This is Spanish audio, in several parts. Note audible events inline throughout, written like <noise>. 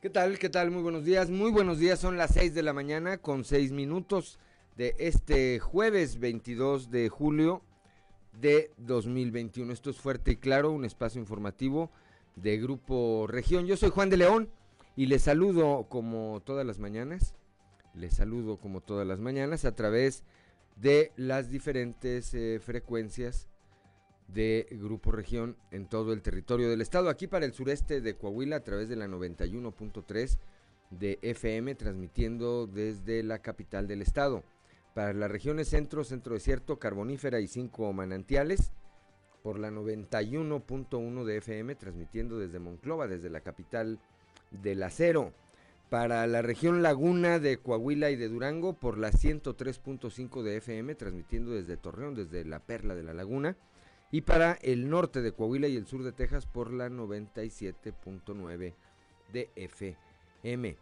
¿Qué tal? ¿Qué tal? Muy buenos días. Muy buenos días. Son las 6 de la mañana con 6 minutos de este jueves 22 de julio de 2021. Esto es Fuerte y Claro, un espacio informativo de Grupo Región. Yo soy Juan de León y les saludo como todas las mañanas. Les saludo como todas las mañanas a través de las diferentes eh, frecuencias de Grupo Región en todo el territorio del estado. Aquí para el sureste de Coahuila a través de la 91.3 de FM, transmitiendo desde la capital del estado. Para las regiones centro, centro desierto, carbonífera y cinco manantiales, por la 91.1 de FM, transmitiendo desde Monclova, desde la capital del acero. Para la región laguna de Coahuila y de Durango, por la 103.5 de FM, transmitiendo desde Torreón, desde la perla de la laguna y para el norte de Coahuila y el sur de Texas por la 97.9 de FM.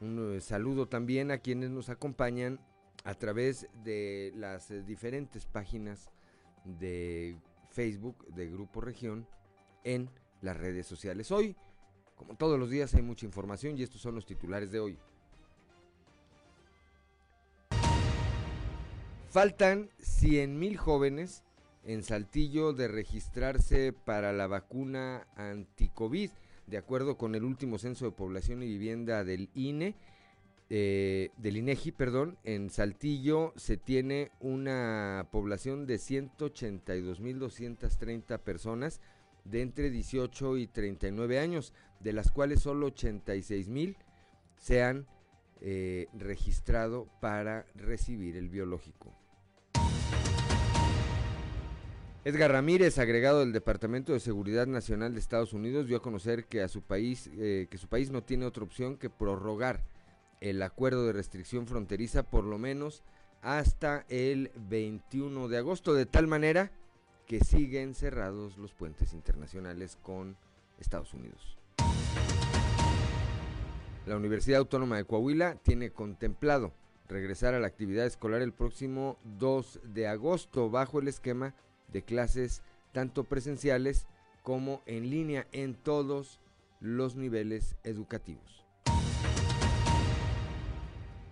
Un eh, saludo también a quienes nos acompañan a través de las eh, diferentes páginas de Facebook de Grupo Región en las redes sociales. Hoy, como todos los días, hay mucha información y estos son los titulares de hoy. Faltan 100.000 jóvenes en Saltillo de registrarse para la vacuna anti-COVID. De acuerdo con el último censo de población y vivienda del INE, eh, del INEGI, perdón, en Saltillo se tiene una población de 182.230 personas de entre 18 y 39 años, de las cuales solo 86.000 se han eh, registrado para recibir el biológico. Edgar Ramírez, agregado del Departamento de Seguridad Nacional de Estados Unidos, dio a conocer que a su país, eh, que su país no tiene otra opción que prorrogar el acuerdo de restricción fronteriza por lo menos hasta el 21 de agosto, de tal manera que siguen cerrados los puentes internacionales con Estados Unidos. La Universidad Autónoma de Coahuila tiene contemplado regresar a la actividad escolar el próximo 2 de agosto bajo el esquema de clases tanto presenciales como en línea en todos los niveles educativos.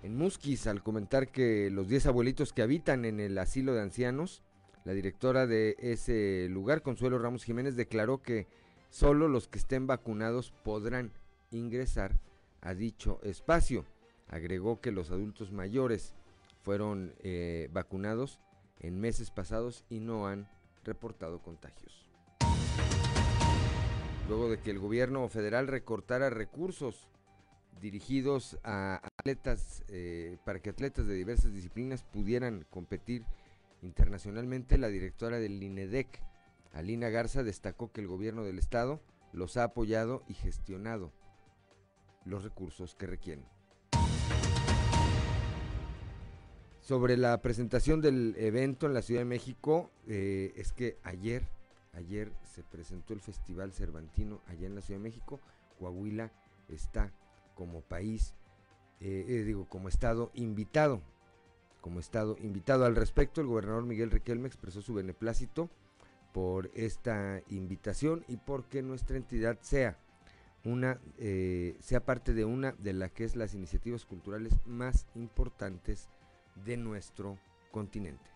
En Musquis, al comentar que los 10 abuelitos que habitan en el asilo de ancianos, la directora de ese lugar, Consuelo Ramos Jiménez, declaró que solo los que estén vacunados podrán ingresar a dicho espacio. Agregó que los adultos mayores fueron eh, vacunados en meses pasados y no han reportado contagios. Luego de que el gobierno federal recortara recursos dirigidos a atletas, eh, para que atletas de diversas disciplinas pudieran competir internacionalmente, la directora del INEDEC, Alina Garza, destacó que el gobierno del estado los ha apoyado y gestionado los recursos que requieren. Sobre la presentación del evento en la Ciudad de México, eh, es que ayer, ayer se presentó el Festival Cervantino allá en la Ciudad de México. Coahuila está como país, eh, eh, digo, como estado invitado. Como estado invitado al respecto, el gobernador Miguel Riquelme expresó su beneplácito por esta invitación y porque nuestra entidad sea una sea parte de una de las que es las iniciativas culturales más importantes de nuestro continente.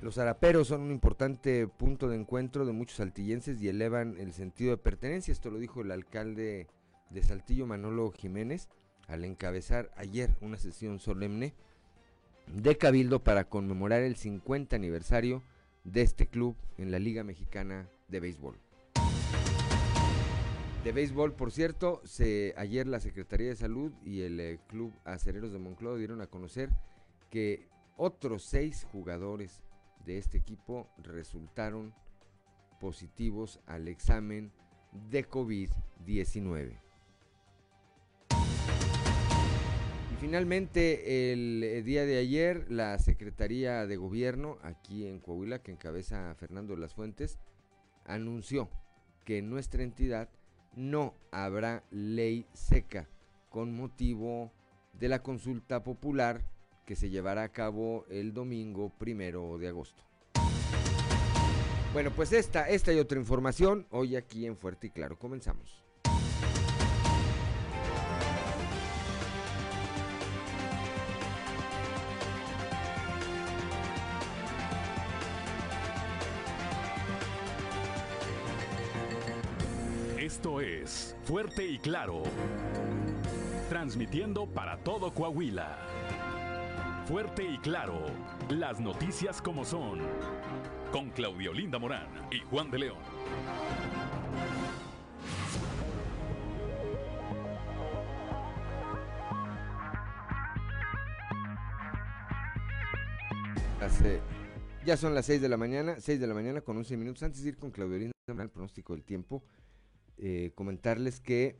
Los araperos son un importante punto de encuentro de muchos saltillenses y elevan el sentido de pertenencia. Esto lo dijo el alcalde de Saltillo, Manolo Jiménez, al encabezar ayer una sesión solemne de Cabildo para conmemorar el 50 aniversario de este club en la Liga Mexicana de Béisbol de béisbol, por cierto, ayer la Secretaría de Salud y el eh, Club Acereros de Moncloa dieron a conocer que otros seis jugadores de este equipo resultaron positivos al examen de COVID-19. Y finalmente, el eh, día de ayer, la Secretaría de Gobierno aquí en Coahuila, que encabeza Fernando Las Fuentes, anunció que nuestra entidad no habrá ley seca con motivo de la consulta popular que se llevará a cabo el domingo primero de agosto. Bueno, pues esta, esta y otra información hoy aquí en Fuerte y Claro. Comenzamos. Fuerte y Claro. Transmitiendo para todo Coahuila. Fuerte y Claro. Las noticias como son. Con Claudio Linda Morán y Juan de León. ya son las 6 de la mañana, 6 de la mañana con 11 minutos. Antes de ir con Claudio Linda, el pronóstico del tiempo, eh, comentarles que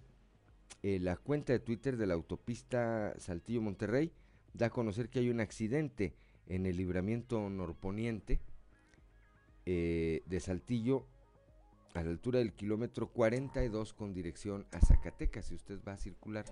eh, la cuenta de Twitter de la autopista Saltillo Monterrey da a conocer que hay un accidente en el libramiento norponiente eh, de Saltillo a la altura del kilómetro 42 con dirección a Zacatecas. Si usted va a circular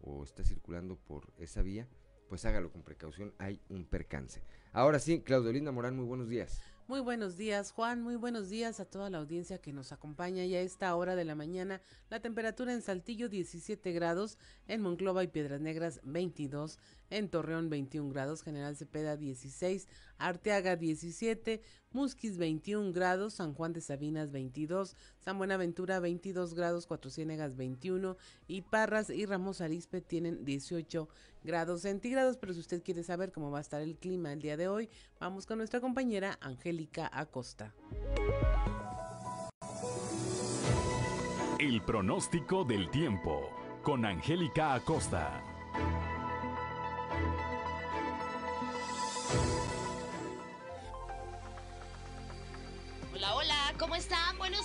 o está circulando por esa vía, pues hágalo con precaución, hay un percance. Ahora sí, Claudio Linda Morán, muy buenos días. Muy buenos días, Juan. Muy buenos días a toda la audiencia que nos acompaña ya a esta hora de la mañana. La temperatura en Saltillo 17 grados, en Monclova y Piedras Negras 22, en Torreón 21 grados, General Cepeda 16, Arteaga 17, Musquis 21 grados, San Juan de Sabinas 22, San Buenaventura 22 grados, Cuatro Ciénegas 21 y Parras y Ramos Arispe tienen 18 grados centígrados. Pero si usted quiere saber cómo va a estar el clima el día de hoy, vamos con nuestra compañera Angélica Acosta. El pronóstico del tiempo con Angélica Acosta. ¿Cómo están?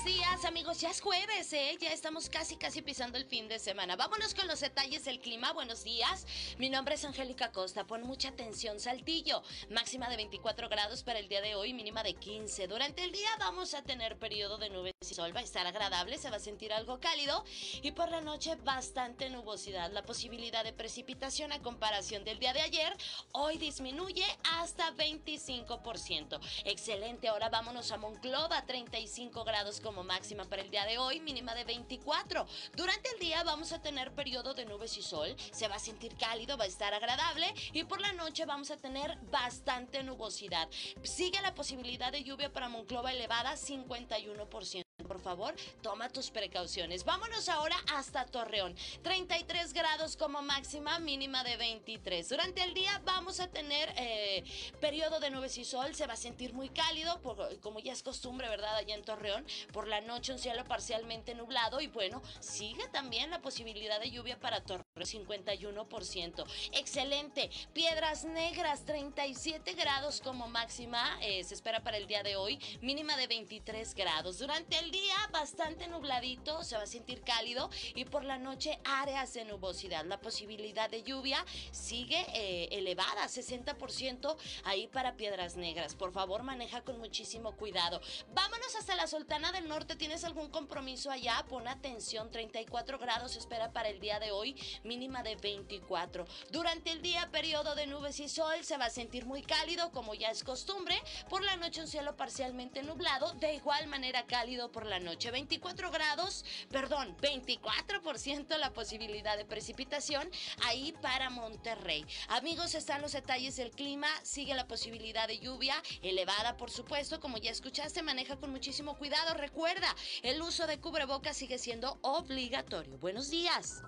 Días, amigos. Ya es jueves, ¿eh? Ya estamos casi, casi pisando el fin de semana. Vámonos con los detalles del clima. Buenos días. Mi nombre es Angélica Costa. Pon mucha atención, Saltillo. Máxima de 24 grados para el día de hoy, mínima de 15. Durante el día vamos a tener periodo de nubes y sol. Va a estar agradable, se va a sentir algo cálido. Y por la noche, bastante nubosidad. La posibilidad de precipitación a comparación del día de ayer, hoy disminuye hasta 25%. Excelente. Ahora vámonos a Monclova, 35 grados como máxima para el día de hoy, mínima de 24. Durante el día vamos a tener periodo de nubes y sol, se va a sentir cálido, va a estar agradable y por la noche vamos a tener bastante nubosidad. Sigue la posibilidad de lluvia para Monclova elevada, 51% por favor, toma tus precauciones. Vámonos ahora hasta Torreón. 33 grados como máxima, mínima de 23. Durante el día vamos a tener eh, periodo de nubes y sol. Se va a sentir muy cálido, como ya es costumbre, ¿verdad? Allá en Torreón. Por la noche un cielo parcialmente nublado. Y bueno, sigue también la posibilidad de lluvia para Torreón. 51%. Excelente. Piedras Negras, 37 grados como máxima. Eh, se espera para el día de hoy. Mínima de 23 grados. Durante el día, bastante nubladito. Se va a sentir cálido. Y por la noche, áreas de nubosidad. La posibilidad de lluvia sigue eh, elevada, 60% ahí para Piedras Negras. Por favor, maneja con muchísimo cuidado. Vámonos hasta la Sultana del Norte. ¿Tienes algún compromiso allá? Pon atención. 34 grados se espera para el día de hoy mínima de 24. Durante el día, periodo de nubes y sol, se va a sentir muy cálido, como ya es costumbre. Por la noche, un cielo parcialmente nublado, de igual manera cálido por la noche. 24 grados, perdón, 24% la posibilidad de precipitación ahí para Monterrey. Amigos, están los detalles del clima, sigue la posibilidad de lluvia elevada, por supuesto, como ya escuchaste, maneja con muchísimo cuidado. Recuerda, el uso de cubrebocas sigue siendo obligatorio. Buenos días.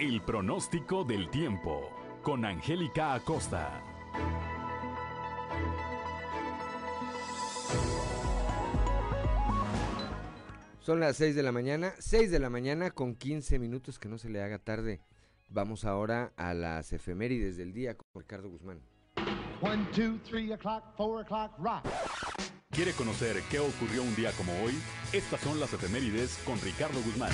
El pronóstico del tiempo con Angélica Acosta. Son las 6 de la mañana, 6 de la mañana con 15 minutos, que no se le haga tarde. Vamos ahora a las efemérides del día con Ricardo Guzmán. 1, 2, 3 o'clock, 4 o'clock, rock. ¿Quiere conocer qué ocurrió un día como hoy? Estas son las efemérides con Ricardo Guzmán.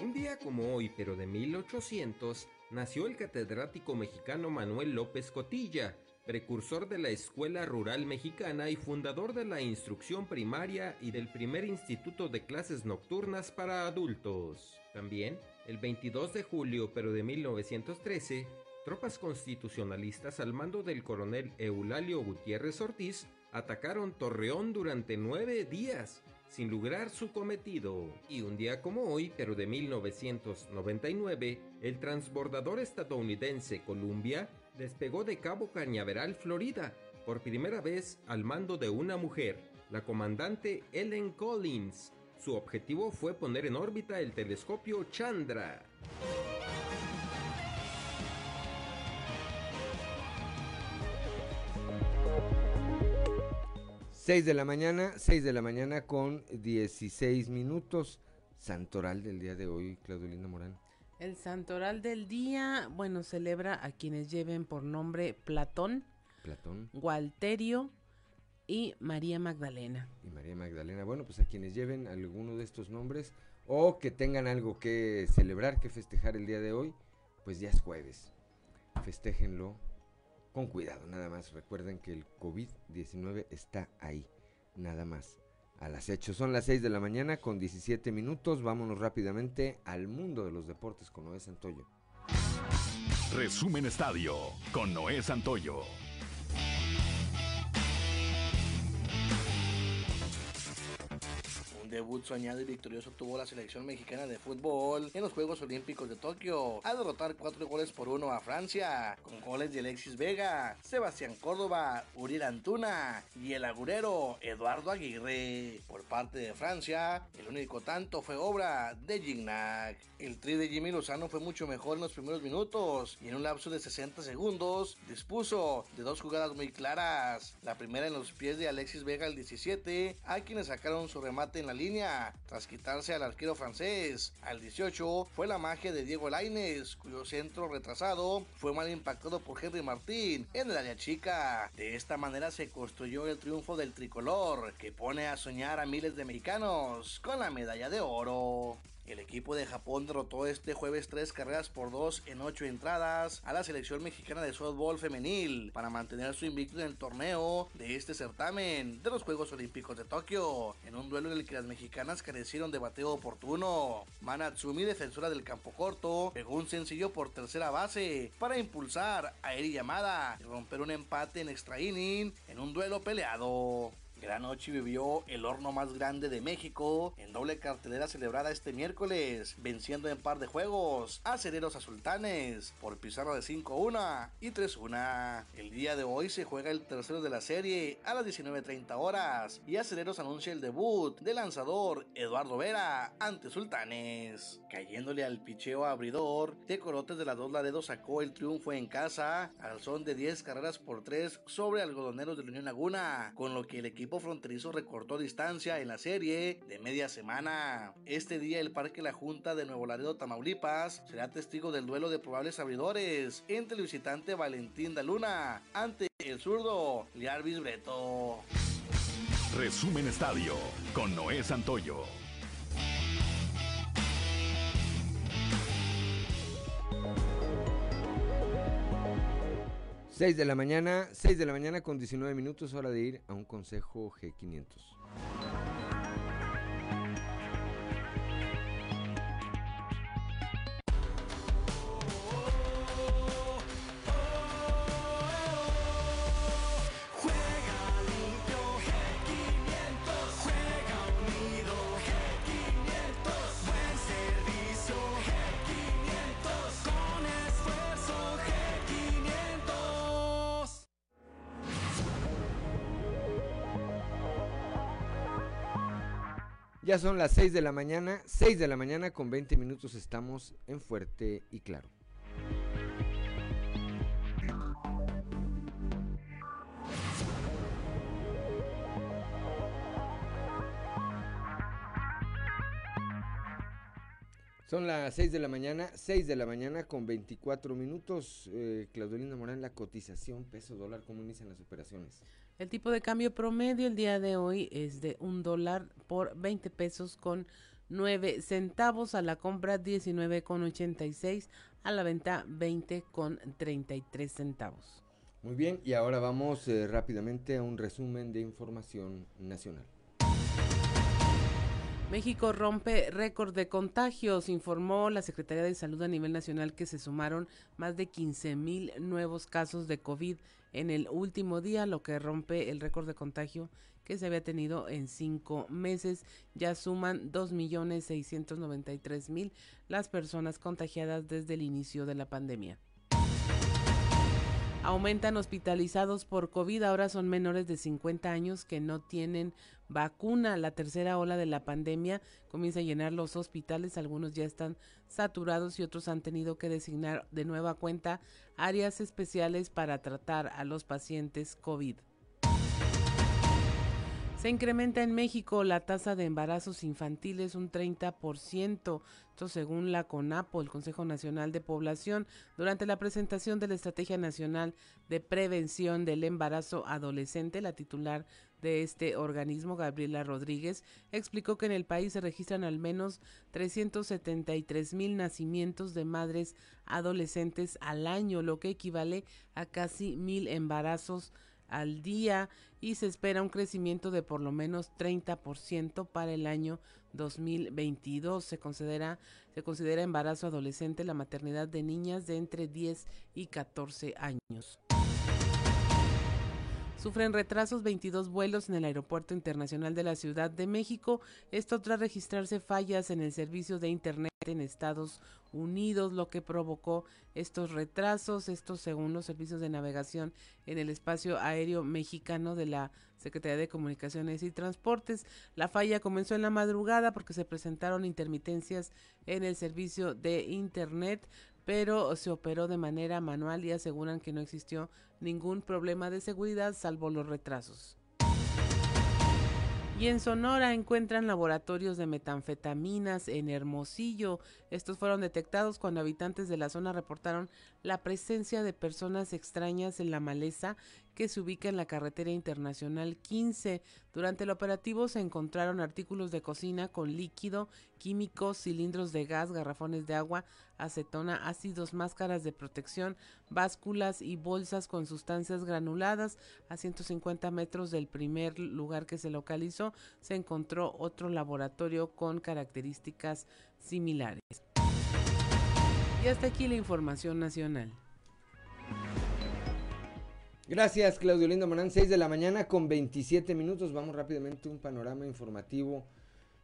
Un día como hoy, pero de 1800, nació el catedrático mexicano Manuel López Cotilla, precursor de la Escuela Rural Mexicana y fundador de la instrucción primaria y del primer instituto de clases nocturnas para adultos. También, el 22 de julio, pero de 1913, tropas constitucionalistas al mando del coronel Eulalio Gutiérrez Ortiz atacaron Torreón durante nueve días sin lograr su cometido. Y un día como hoy, pero de 1999, el transbordador estadounidense Columbia despegó de Cabo Cañaveral, Florida, por primera vez al mando de una mujer, la comandante Ellen Collins. Su objetivo fue poner en órbita el telescopio Chandra. 6 de la mañana, 6 de la mañana con 16 minutos. Santoral del día de hoy, Claudio Linda Morán. El santoral del día, bueno, celebra a quienes lleven por nombre Platón, Platón Gualterio y María Magdalena. y María Magdalena. Bueno, pues a quienes lleven alguno de estos nombres o que tengan algo que celebrar, que festejar el día de hoy, pues ya es jueves. Festéjenlo con cuidado, nada más. Recuerden que el COVID-19 está ahí, nada más. Al acecho son las 6 de la mañana con 17 minutos. Vámonos rápidamente al mundo de los deportes con Noé Santoyo. Resumen Estadio con Noé Santoyo. Debut soñado y victorioso tuvo la selección mexicana de fútbol en los Juegos Olímpicos de Tokio, al derrotar cuatro goles por uno a Francia, con goles de Alexis Vega, Sebastián Córdoba, Uriel Antuna y el agurero Eduardo Aguirre. Por parte de Francia, el único tanto fue obra de Gignac. El tri de Jimmy Lozano fue mucho mejor en los primeros minutos y en un lapso de 60 segundos dispuso de dos jugadas muy claras. La primera en los pies de Alexis Vega al 17, a quienes sacaron su remate en la línea tras quitarse al arquero francés. Al 18 fue la magia de Diego Lainez, cuyo centro retrasado fue mal impactado por Henry Martín en el área chica. De esta manera se construyó el triunfo del tricolor, que pone a soñar a miles de mexicanos con la medalla de oro. El equipo de Japón derrotó este jueves tres carreras por dos en ocho entradas a la selección mexicana de softball femenil para mantener su invicto en el torneo de este certamen de los Juegos Olímpicos de Tokio, en un duelo en el que las mexicanas carecieron de bateo oportuno. Manatsumi, defensora del campo corto, pegó un sencillo por tercera base para impulsar a Eri Yamada y romper un empate en extra inning en un duelo peleado. Gran noche vivió el horno más grande de México en doble cartelera celebrada este miércoles, venciendo en par de juegos a Cereros a Sultanes por pizarra de 5-1 y 3-1. El día de hoy se juega el tercero de la serie a las 19.30 horas y Acereros anuncia el debut del lanzador Eduardo Vera ante Sultanes. Cayéndole al picheo abridor, Tecorotes de las dos Laredos sacó el triunfo en casa al son de 10 carreras por 3 sobre algodoneros de la Unión Laguna, con lo que el equipo fronterizo recortó distancia en la serie de media semana. Este día el Parque La Junta de Nuevo Laredo, Tamaulipas, será testigo del duelo de probables abridores entre el visitante Valentín Daluna ante el zurdo Liarvis Breto. Resumen Estadio con Noé Santoyo. Seis de la mañana, 6 de la mañana con 19 minutos, hora de ir a un consejo G500. Ya son las 6 de la mañana, 6 de la mañana con 20 minutos estamos en Fuerte y Claro. Son las 6 de la mañana, 6 de la mañana con 24 minutos. Eh, Claudelina Morán, la cotización peso dólar, ¿cómo inician las operaciones? El tipo de cambio promedio el día de hoy es de un dólar por 20 pesos con 9 centavos a la compra 19 con 86 a la venta 20 con 33 centavos. Muy bien, y ahora vamos eh, rápidamente a un resumen de información nacional. México rompe récord de contagios, informó la Secretaría de Salud a nivel nacional que se sumaron más de 15 mil nuevos casos de COVID en el último día, lo que rompe el récord de contagio que se había tenido en cinco meses. Ya suman 2.693.000 las personas contagiadas desde el inicio de la pandemia. Aumentan hospitalizados por COVID, ahora son menores de 50 años que no tienen vacuna. La tercera ola de la pandemia comienza a llenar los hospitales, algunos ya están saturados y otros han tenido que designar de nueva cuenta áreas especiales para tratar a los pacientes COVID. Se incrementa en México la tasa de embarazos infantiles un 30%, esto según la CONAPO, el Consejo Nacional de Población, durante la presentación de la Estrategia Nacional de Prevención del Embarazo Adolescente, la titular de este organismo, Gabriela Rodríguez, explicó que en el país se registran al menos 373 mil nacimientos de madres adolescentes al año, lo que equivale a casi mil embarazos al día y se espera un crecimiento de por lo menos 30% para el año 2022. Se considera, se considera embarazo adolescente la maternidad de niñas de entre 10 y 14 años. Sufren retrasos 22 vuelos en el Aeropuerto Internacional de la Ciudad de México, esto tras registrarse fallas en el servicio de Internet en Estados Unidos, lo que provocó estos retrasos, estos según los servicios de navegación en el espacio aéreo mexicano de la Secretaría de Comunicaciones y Transportes. La falla comenzó en la madrugada porque se presentaron intermitencias en el servicio de Internet, pero se operó de manera manual y aseguran que no existió ningún problema de seguridad salvo los retrasos. Y en Sonora encuentran laboratorios de metanfetaminas en Hermosillo. Estos fueron detectados cuando habitantes de la zona reportaron la presencia de personas extrañas en la maleza que se ubica en la carretera internacional 15. Durante el operativo se encontraron artículos de cocina con líquido, químicos, cilindros de gas, garrafones de agua, acetona, ácidos, máscaras de protección, básculas y bolsas con sustancias granuladas. A 150 metros del primer lugar que se localizó se encontró otro laboratorio con características similares. Y hasta aquí la información nacional. Gracias, Claudio Lindo Morán. 6 de la mañana con 27 minutos. Vamos rápidamente a un panorama informativo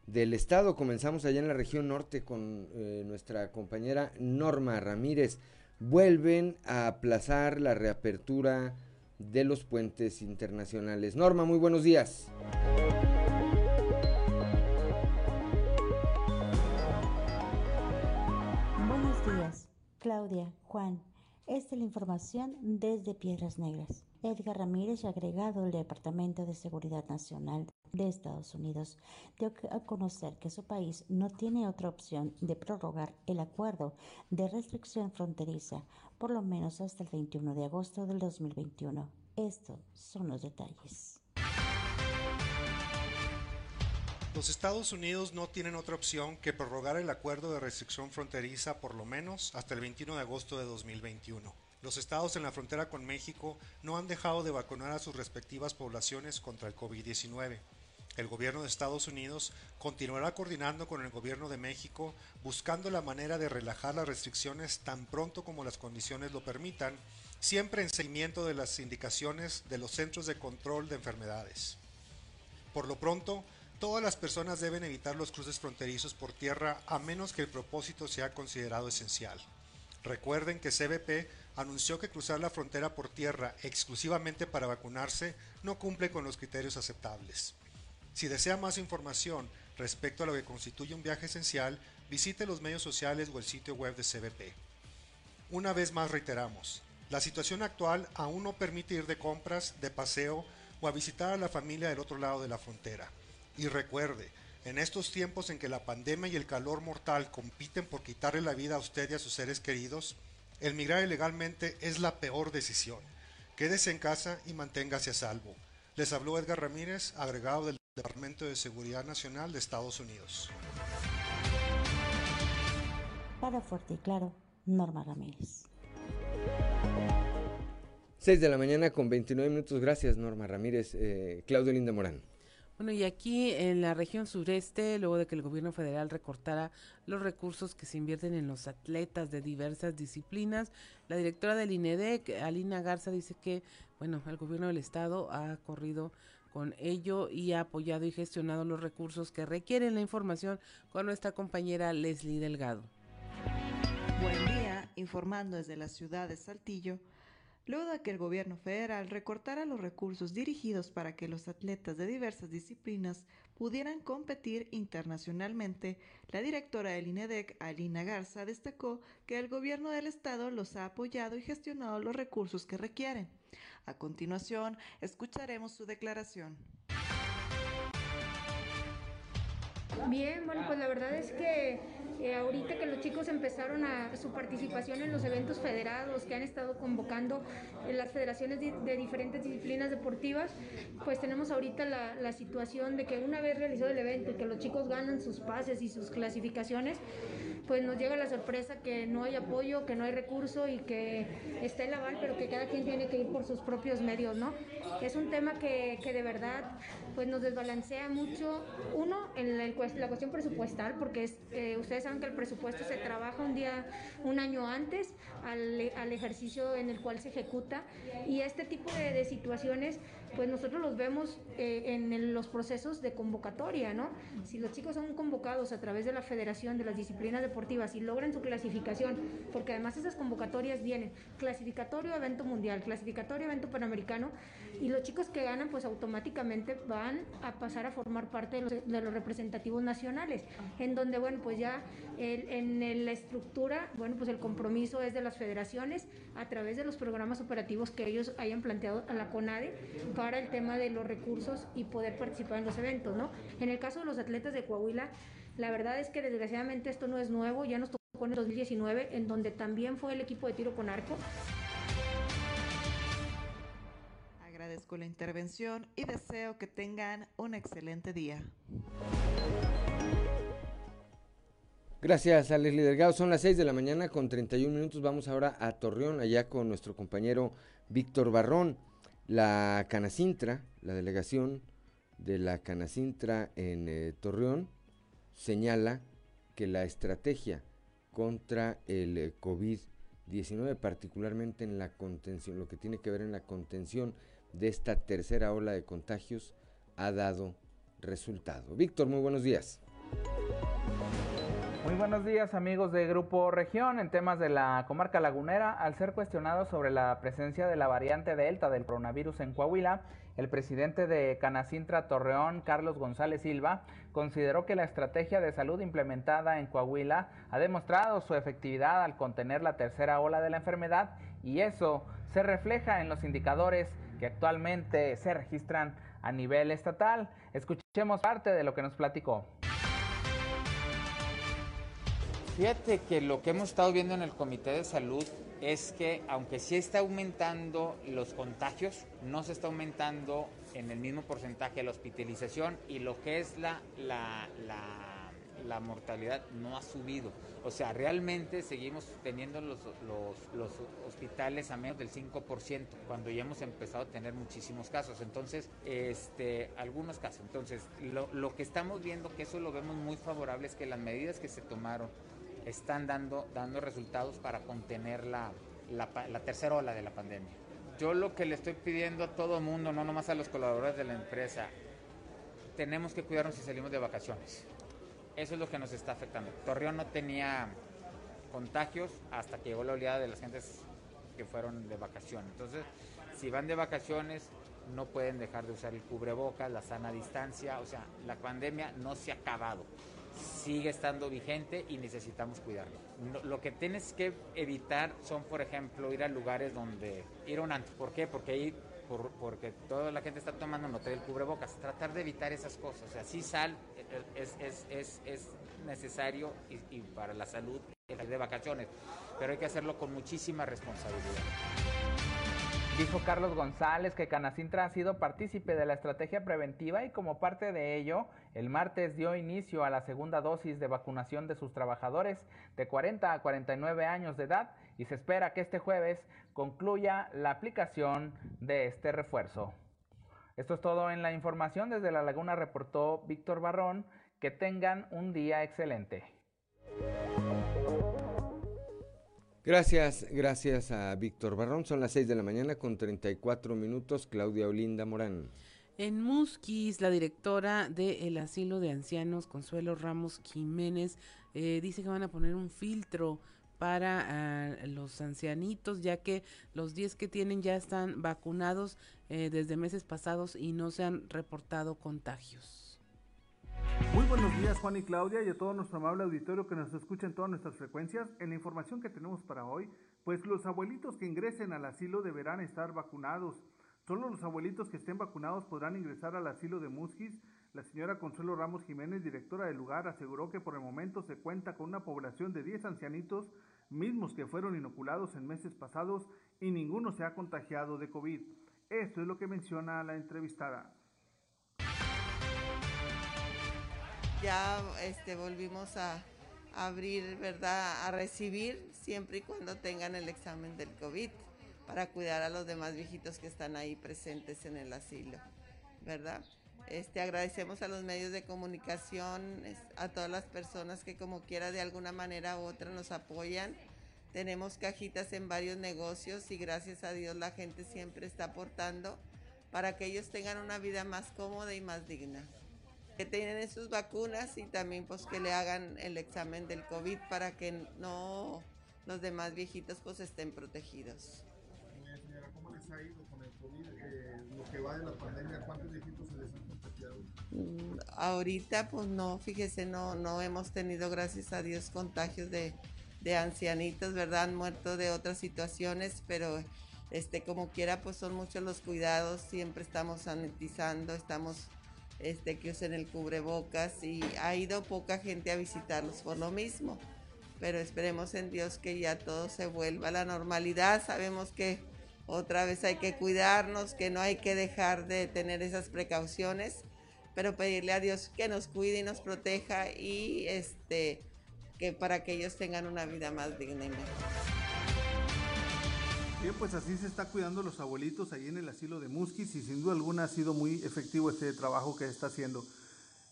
del estado. Comenzamos allá en la región norte con eh, nuestra compañera Norma Ramírez. Vuelven a aplazar la reapertura de los puentes internacionales. Norma, muy buenos días. Claudia, Juan. Esta es la información desde Piedras Negras. Edgar Ramírez, agregado del Departamento de Seguridad Nacional de Estados Unidos, dio a conocer que su país no tiene otra opción de prorrogar el acuerdo de restricción fronteriza, por lo menos hasta el 21 de agosto del 2021. Estos son los detalles. Los Estados Unidos no tienen otra opción que prorrogar el acuerdo de restricción fronteriza por lo menos hasta el 21 de agosto de 2021. Los estados en la frontera con México no han dejado de vacunar a sus respectivas poblaciones contra el COVID-19. El gobierno de Estados Unidos continuará coordinando con el gobierno de México buscando la manera de relajar las restricciones tan pronto como las condiciones lo permitan, siempre en seguimiento de las indicaciones de los Centros de Control de Enfermedades. Por lo pronto, Todas las personas deben evitar los cruces fronterizos por tierra a menos que el propósito sea considerado esencial. Recuerden que CBP anunció que cruzar la frontera por tierra exclusivamente para vacunarse no cumple con los criterios aceptables. Si desea más información respecto a lo que constituye un viaje esencial, visite los medios sociales o el sitio web de CBP. Una vez más reiteramos, la situación actual aún no permite ir de compras, de paseo o a visitar a la familia del otro lado de la frontera. Y recuerde, en estos tiempos en que la pandemia y el calor mortal compiten por quitarle la vida a usted y a sus seres queridos, el migrar ilegalmente es la peor decisión. Quédese en casa y manténgase a salvo. Les habló Edgar Ramírez, agregado del Departamento de Seguridad Nacional de Estados Unidos. Para Fuerte y Claro, Norma Ramírez. 6 de la mañana con 29 minutos. Gracias, Norma Ramírez. Eh, Claudio Linda Morán. Bueno, y aquí en la región sureste, luego de que el gobierno federal recortara los recursos que se invierten en los atletas de diversas disciplinas, la directora del INEDEC, Alina Garza, dice que, bueno, el gobierno del estado ha corrido con ello y ha apoyado y gestionado los recursos que requieren la información con nuestra compañera Leslie Delgado. Buen día, informando desde la ciudad de Saltillo luego de que el gobierno federal recortara los recursos dirigidos para que los atletas de diversas disciplinas pudieran competir internacionalmente, la directora del INEDEC, Alina Garza, destacó que el gobierno del estado los ha apoyado y gestionado los recursos que requieren. A continuación, escucharemos su declaración. Bien, bueno, pues la verdad es que eh, ahorita que los chicos empezaron a su participación en los eventos federados que han estado convocando en las federaciones de, diferentes disciplinas deportivas, pues tenemos ahorita la, la, situación de que una vez realizado el evento y que los chicos ganan sus pases y sus clasificaciones, pues nos llega la sorpresa que no hay apoyo, que no hay recurso y que está el aval, pero que cada quien tiene que ir por sus propios medios, ¿no? Es un tema que, que de verdad pues nos desbalancea mucho, uno, en la, la cuestión presupuestal, porque es, eh, ustedes saben que el presupuesto se trabaja un día, un año antes al, al ejercicio en el cual se ejecuta y este tipo de, de situaciones pues nosotros los vemos eh, en los procesos de convocatoria, ¿no? Si los chicos son convocados a través de la federación de las disciplinas deportivas y logran su clasificación, porque además esas convocatorias vienen clasificatorio evento mundial, clasificatorio evento panamericano, y los chicos que ganan pues automáticamente van a pasar a formar parte de los, de los representativos nacionales, en donde bueno pues ya el, en la estructura, bueno pues el compromiso es de las federaciones a través de los programas operativos que ellos hayan planteado a la CONADE para el tema de los recursos y poder participar en los eventos, ¿no? En el caso de los atletas de Coahuila, la verdad es que desgraciadamente esto no es nuevo, ya nos tocó en el 2019, en donde también fue el equipo de tiro con arco. Agradezco la intervención y deseo que tengan un excelente día. Gracias a Leslie Delgado. Son las 6 de la mañana con 31 minutos. Vamos ahora a Torreón, allá con nuestro compañero Víctor Barrón. La Canacintra, la delegación de la Canacintra en eh, Torreón, señala que la estrategia contra el eh, COVID-19, particularmente en la contención, lo que tiene que ver en la contención de esta tercera ola de contagios, ha dado resultado. Víctor, muy buenos días. Muy buenos días amigos de Grupo Región. En temas de la comarca lagunera, al ser cuestionado sobre la presencia de la variante Delta del coronavirus en Coahuila, el presidente de Canacintra Torreón, Carlos González Silva, consideró que la estrategia de salud implementada en Coahuila ha demostrado su efectividad al contener la tercera ola de la enfermedad y eso se refleja en los indicadores que actualmente se registran a nivel estatal. Escuchemos parte de lo que nos platicó. Fíjate que lo que hemos estado viendo en el Comité de Salud es que aunque sí está aumentando los contagios, no se está aumentando en el mismo porcentaje la hospitalización y lo que es la, la, la, mortalidad no ha subido. O sea, realmente seguimos teniendo los, los, los, hospitales a menos del 5% cuando ya hemos empezado a tener muchísimos casos. Entonces, este, algunos casos. Entonces, lo, lo que estamos viendo, que eso lo vemos muy favorable, es que las medidas que se tomaron están dando, dando resultados para contener la, la, tercera ola de la pandemia. Yo lo que le estoy pidiendo a todo mundo, no nomás a los colaboradores de la empresa, tenemos que cuidarnos si salimos de vacaciones. Eso es lo que nos está afectando. Torreón no tenía contagios hasta que llegó la oleada de las gentes que fueron de vacaciones. Entonces, si van de vacaciones, no pueden dejar de usar el cubrebocas, la sana distancia, o sea, la pandemia no se ha acabado sigue estando vigente y necesitamos cuidarlo. lo que tienes que evitar son, por ejemplo, ir a lugares donde ir a un antro. ¿Por qué? Porque ahí por, porque toda la gente está tomando nota del cubrebocas. Tratar de evitar esas cosas. O sea, sí sal es, es, es, es necesario y, y, para la salud de vacaciones, pero hay que hacerlo con muchísima responsabilidad. Dijo Carlos González que Canacintra ha sido partícipe de la estrategia preventiva y como parte de ello, el martes dio inicio a la segunda dosis de vacunación de sus trabajadores de 40 a 49 años de edad y se espera que este jueves concluya la aplicación de este refuerzo. Esto es todo en la información. Desde La Laguna reportó Víctor Barrón. Que tengan un día excelente. Gracias, gracias a Víctor Barrón. Son las 6 de la mañana con 34 minutos. Claudia Olinda Morán. En Musquis, la directora del asilo de ancianos, Consuelo Ramos Jiménez, eh, dice que van a poner un filtro para ah, los ancianitos, ya que los 10 que tienen ya están vacunados eh, desde meses pasados y no se han reportado contagios. Muy buenos días Juan y Claudia y a todo nuestro amable auditorio que nos escucha en todas nuestras frecuencias. En la información que tenemos para hoy, pues los abuelitos que ingresen al asilo deberán estar vacunados. Solo los abuelitos que estén vacunados podrán ingresar al asilo de Musquis. La señora Consuelo Ramos Jiménez, directora del lugar, aseguró que por el momento se cuenta con una población de 10 ancianitos, mismos que fueron inoculados en meses pasados y ninguno se ha contagiado de COVID. Esto es lo que menciona la entrevistada. Ya este, volvimos a abrir, ¿verdad? A recibir siempre y cuando tengan el examen del COVID para cuidar a los demás viejitos que están ahí presentes en el asilo, ¿verdad? Este, agradecemos a los medios de comunicación, a todas las personas que como quiera de alguna manera u otra nos apoyan. Tenemos cajitas en varios negocios y gracias a Dios la gente siempre está aportando para que ellos tengan una vida más cómoda y más digna. Que tienen sus vacunas y también pues que le hagan el examen del COVID para que no los demás viejitos pues estén protegidos ha ido con el COVID, eh, lo que va de la pandemia, ¿cuántos viejitos se les han contagiado? Mm, ahorita, pues no, fíjese, no, no hemos tenido, gracias a Dios, contagios de, de ancianitos, ¿verdad? Han muerto de otras situaciones, pero este, como quiera, pues son muchos los cuidados, siempre estamos sanitizando, estamos este, que usen el cubrebocas y ha ido poca gente a visitarlos por lo mismo. Pero esperemos en Dios que ya todo se vuelva a la normalidad. Sabemos que otra vez hay que cuidarnos, que no hay que dejar de tener esas precauciones, pero pedirle a Dios que nos cuide y nos proteja y este que para que ellos tengan una vida más digna y mejor. Bien, pues así se está cuidando los abuelitos ahí en el asilo de Musquis y sin duda alguna ha sido muy efectivo este trabajo que está haciendo.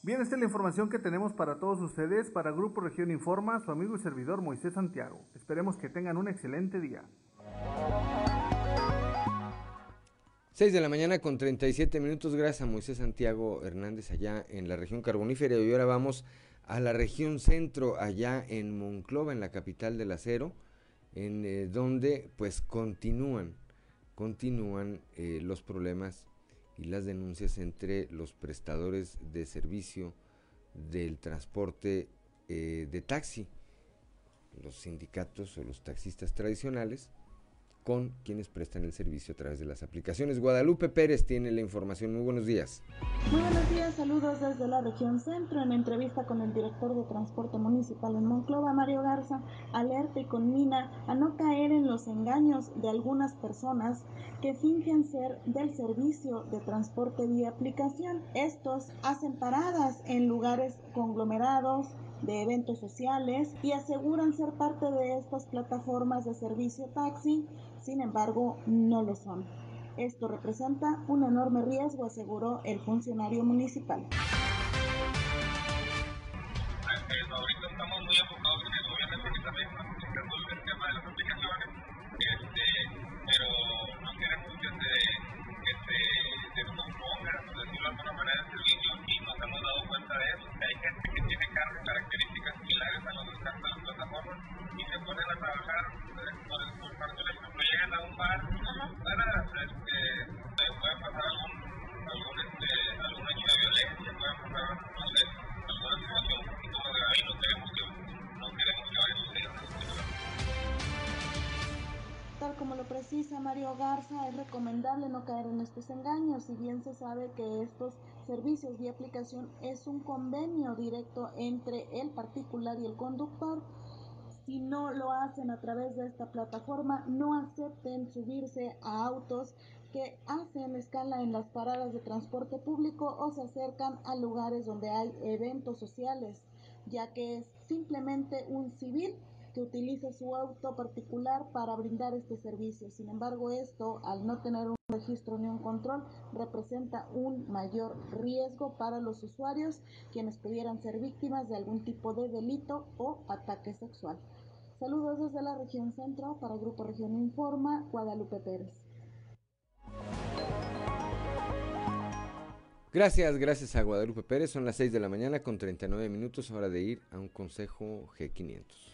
Bien, esta es la información que tenemos para todos ustedes. Para Grupo Región Informa, su amigo y servidor Moisés Santiago. Esperemos que tengan un excelente día. 6 de la mañana con 37 minutos, gracias a Moisés Santiago Hernández allá en la región carbonífera y ahora vamos a la región centro, allá en Monclova, en la capital del acero, en eh, donde pues continúan, continúan eh, los problemas y las denuncias entre los prestadores de servicio del transporte eh, de taxi, los sindicatos o los taxistas tradicionales, con quienes prestan el servicio a través de las aplicaciones. Guadalupe Pérez tiene la información. Muy buenos días. Muy buenos días, saludos desde la región centro. En entrevista con el director de transporte municipal en Monclova, Mario Garza, alerta y conmina a no caer en los engaños de algunas personas que fingen ser del servicio de transporte vía aplicación. Estos hacen paradas en lugares conglomerados de eventos sociales y aseguran ser parte de estas plataformas de servicio taxi sin embargo no lo son. Esto representa un enorme riesgo, aseguró el funcionario municipal. Estos engaños, si bien se sabe que estos servicios de aplicación es un convenio directo entre el particular y el conductor. Si no lo hacen a través de esta plataforma, no acepten subirse a autos que hacen escala en las paradas de transporte público o se acercan a lugares donde hay eventos sociales, ya que es simplemente un civil que utiliza su auto particular para brindar este servicio. Sin embargo, esto, al no tener un registro ni un control, representa un mayor riesgo para los usuarios, quienes pudieran ser víctimas de algún tipo de delito o ataque sexual. Saludos desde la región centro para Grupo Región Informa, Guadalupe Pérez. Gracias, gracias a Guadalupe Pérez. Son las 6 de la mañana con 39 minutos, hora de ir a un consejo G500.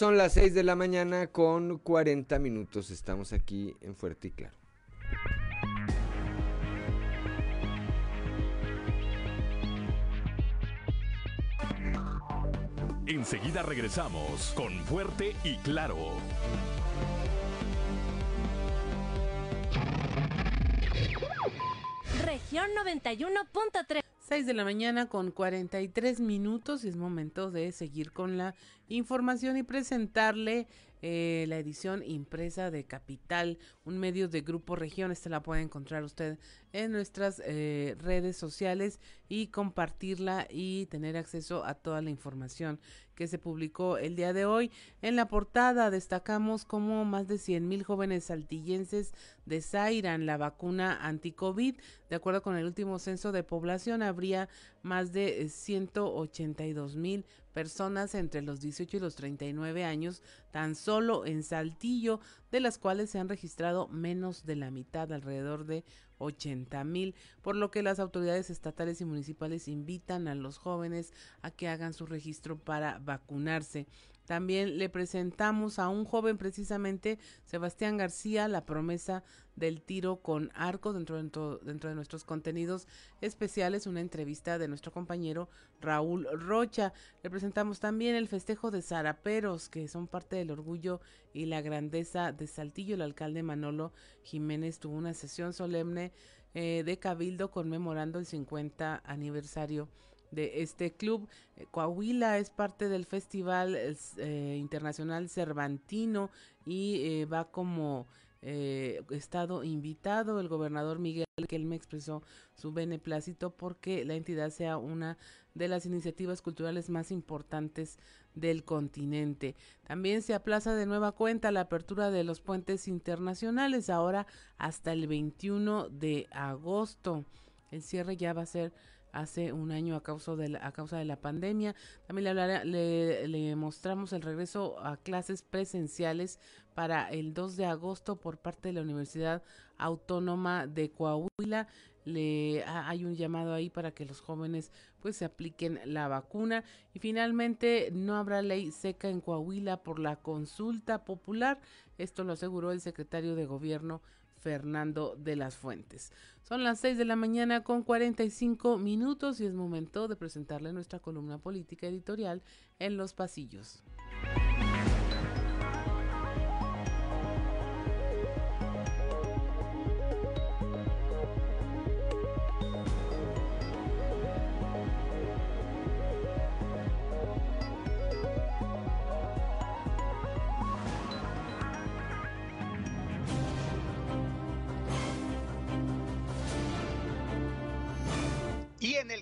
son las 6 de la mañana con 40 minutos. Estamos aquí en Fuerte y Claro. Enseguida regresamos con Fuerte y Claro. Región 91.3. 6 de la mañana con 43 minutos y es momento de seguir con la información y presentarle eh, la edición impresa de Capital, un medio de Grupo Región. Esta la puede encontrar usted en nuestras eh, redes sociales y compartirla y tener acceso a toda la información que se publicó el día de hoy. En la portada destacamos como más de 100 mil jóvenes saltillenses desairan la vacuna anti-COVID. De acuerdo con el último censo de población, habría más de 182 mil personas entre los 18 y los 39 años tan solo en Saltillo, de las cuales se han registrado menos de la mitad, alrededor de 80 mil, por lo que las autoridades estatales y municipales invitan a los jóvenes a que hagan su registro para vacunarse. También le presentamos a un joven precisamente, Sebastián García, la promesa del tiro con arco dentro, dentro, dentro de nuestros contenidos especiales, una entrevista de nuestro compañero Raúl Rocha. Le presentamos también el festejo de Zaraperos, que son parte del orgullo y la grandeza de Saltillo. El alcalde Manolo Jiménez tuvo una sesión solemne eh, de Cabildo conmemorando el 50 aniversario de este club. Eh, Coahuila es parte del Festival eh, Internacional Cervantino y eh, va como estado invitado. El gobernador Miguel me expresó su beneplácito porque la entidad sea una de las iniciativas culturales más importantes del continente. También se aplaza de nueva cuenta la apertura de los puentes internacionales ahora hasta el 21 de agosto. El cierre ya va a ser hace un año a causa de la, a causa de la pandemia. También le, le, mostramos el regreso a clases presenciales para el 2 de agosto por parte de la Universidad Autónoma de Coahuila. Le hay un llamado ahí para que los jóvenes pues se apliquen la vacuna y finalmente no habrá ley seca en Coahuila por la consulta popular. Esto lo aseguró el secretario de Gobierno Fernando de las Fuentes. Son las 6 de la mañana con 45 minutos y es momento de presentarle nuestra columna política editorial en los pasillos.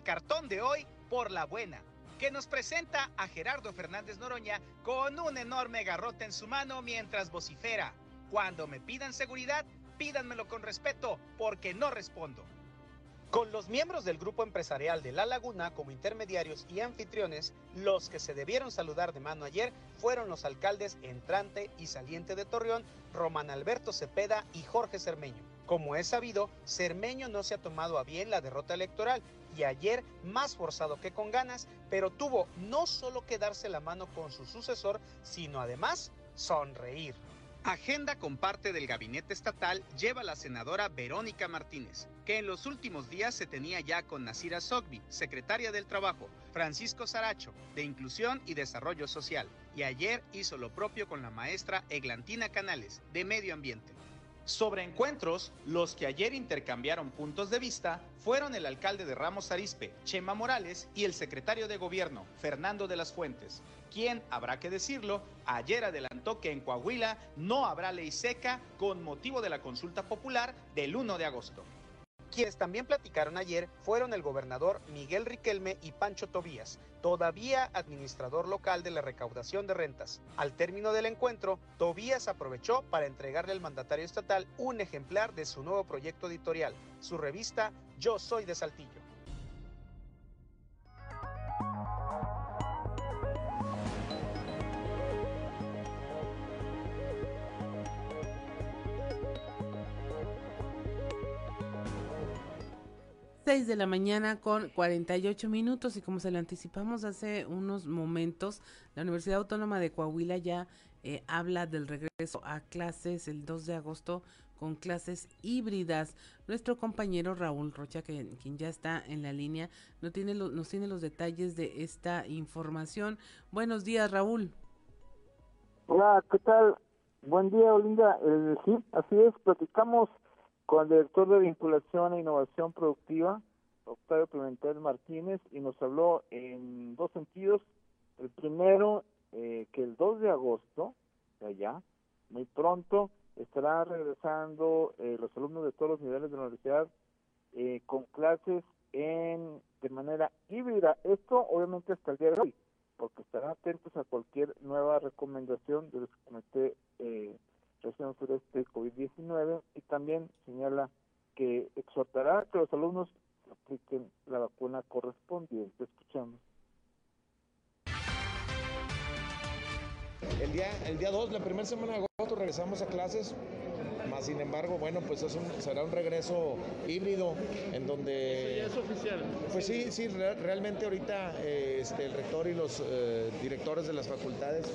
Cartón de hoy por la buena, que nos presenta a Gerardo Fernández Noroña con un enorme garrote en su mano mientras vocifera. Cuando me pidan seguridad, pídanmelo con respeto, porque no respondo. Con los miembros del grupo empresarial de La Laguna como intermediarios y anfitriones, los que se debieron saludar de mano ayer fueron los alcaldes entrante y saliente de Torreón, Román Alberto Cepeda y Jorge Cermeño. Como es sabido, Cermeño no se ha tomado a bien la derrota electoral y ayer más forzado que con ganas, pero tuvo no solo que darse la mano con su sucesor, sino además sonreír. Agenda con parte del gabinete estatal lleva la senadora Verónica Martínez, que en los últimos días se tenía ya con Nasira Sogbi, secretaria del Trabajo, Francisco Saracho, de Inclusión y Desarrollo Social, y ayer hizo lo propio con la maestra Eglantina Canales, de Medio Ambiente. Sobre encuentros, los que ayer intercambiaron puntos de vista fueron el alcalde de Ramos Arispe, Chema Morales, y el secretario de gobierno, Fernando de las Fuentes, quien, habrá que decirlo, ayer adelantó que en Coahuila no habrá ley seca con motivo de la consulta popular del 1 de agosto. Quienes también platicaron ayer fueron el gobernador Miguel Riquelme y Pancho Tobías, todavía administrador local de la recaudación de rentas. Al término del encuentro, Tobías aprovechó para entregarle al mandatario estatal un ejemplar de su nuevo proyecto editorial, su revista Yo Soy de Saltillo. 6 de la mañana con 48 minutos y como se lo anticipamos hace unos momentos, la Universidad Autónoma de Coahuila ya eh, habla del regreso a clases el 2 de agosto con clases híbridas. Nuestro compañero Raúl Rocha, que, quien ya está en la línea, no tiene nos tiene los detalles de esta información. Buenos días, Raúl. Hola, ¿qué tal? Buen día, Olinda. Eh, sí, así es, platicamos con el director de vinculación e innovación productiva, Octavio Pimentel Martínez, y nos habló en dos sentidos. El primero, eh, que el 2 de agosto, de allá, muy pronto, estará regresando eh, los alumnos de todos los niveles de la universidad eh, con clases en de manera híbrida. Esto obviamente hasta el día de hoy, porque estarán atentos a cualquier nueva recomendación del Comité eh, región sureste COVID-19 y también señala que exhortará a que los alumnos apliquen la vacuna correspondiente. Escuchamos. El día, el día 2, la primera semana de agosto, regresamos a clases más sin embargo, bueno, pues es un, será un regreso híbrido en donde... ¿Eso ya es oficial? Pues sí, sí, realmente ahorita eh, este, el rector y los eh, directores de las facultades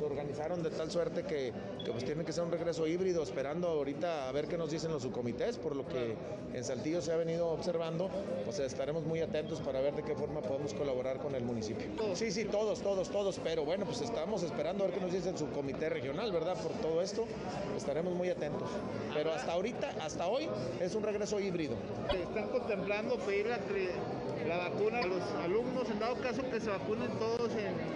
se organizaron de tal suerte que, pues tiene que ser un regreso híbrido, esperando ahorita a ver qué nos dicen los subcomités, por lo que en Saltillo se ha venido observando, pues estaremos muy atentos para ver de qué forma podemos colaborar con el municipio. Sí, sí, todos, todos, todos, pero bueno, pues estamos esperando a ver qué nos dice el subcomité regional, ¿verdad? Por todo esto, estaremos muy atentos. Pero hasta ahorita, hasta hoy, es un regreso híbrido. ¿Están contemplando pedir la, la vacuna a los alumnos en dado caso que se vacunen todos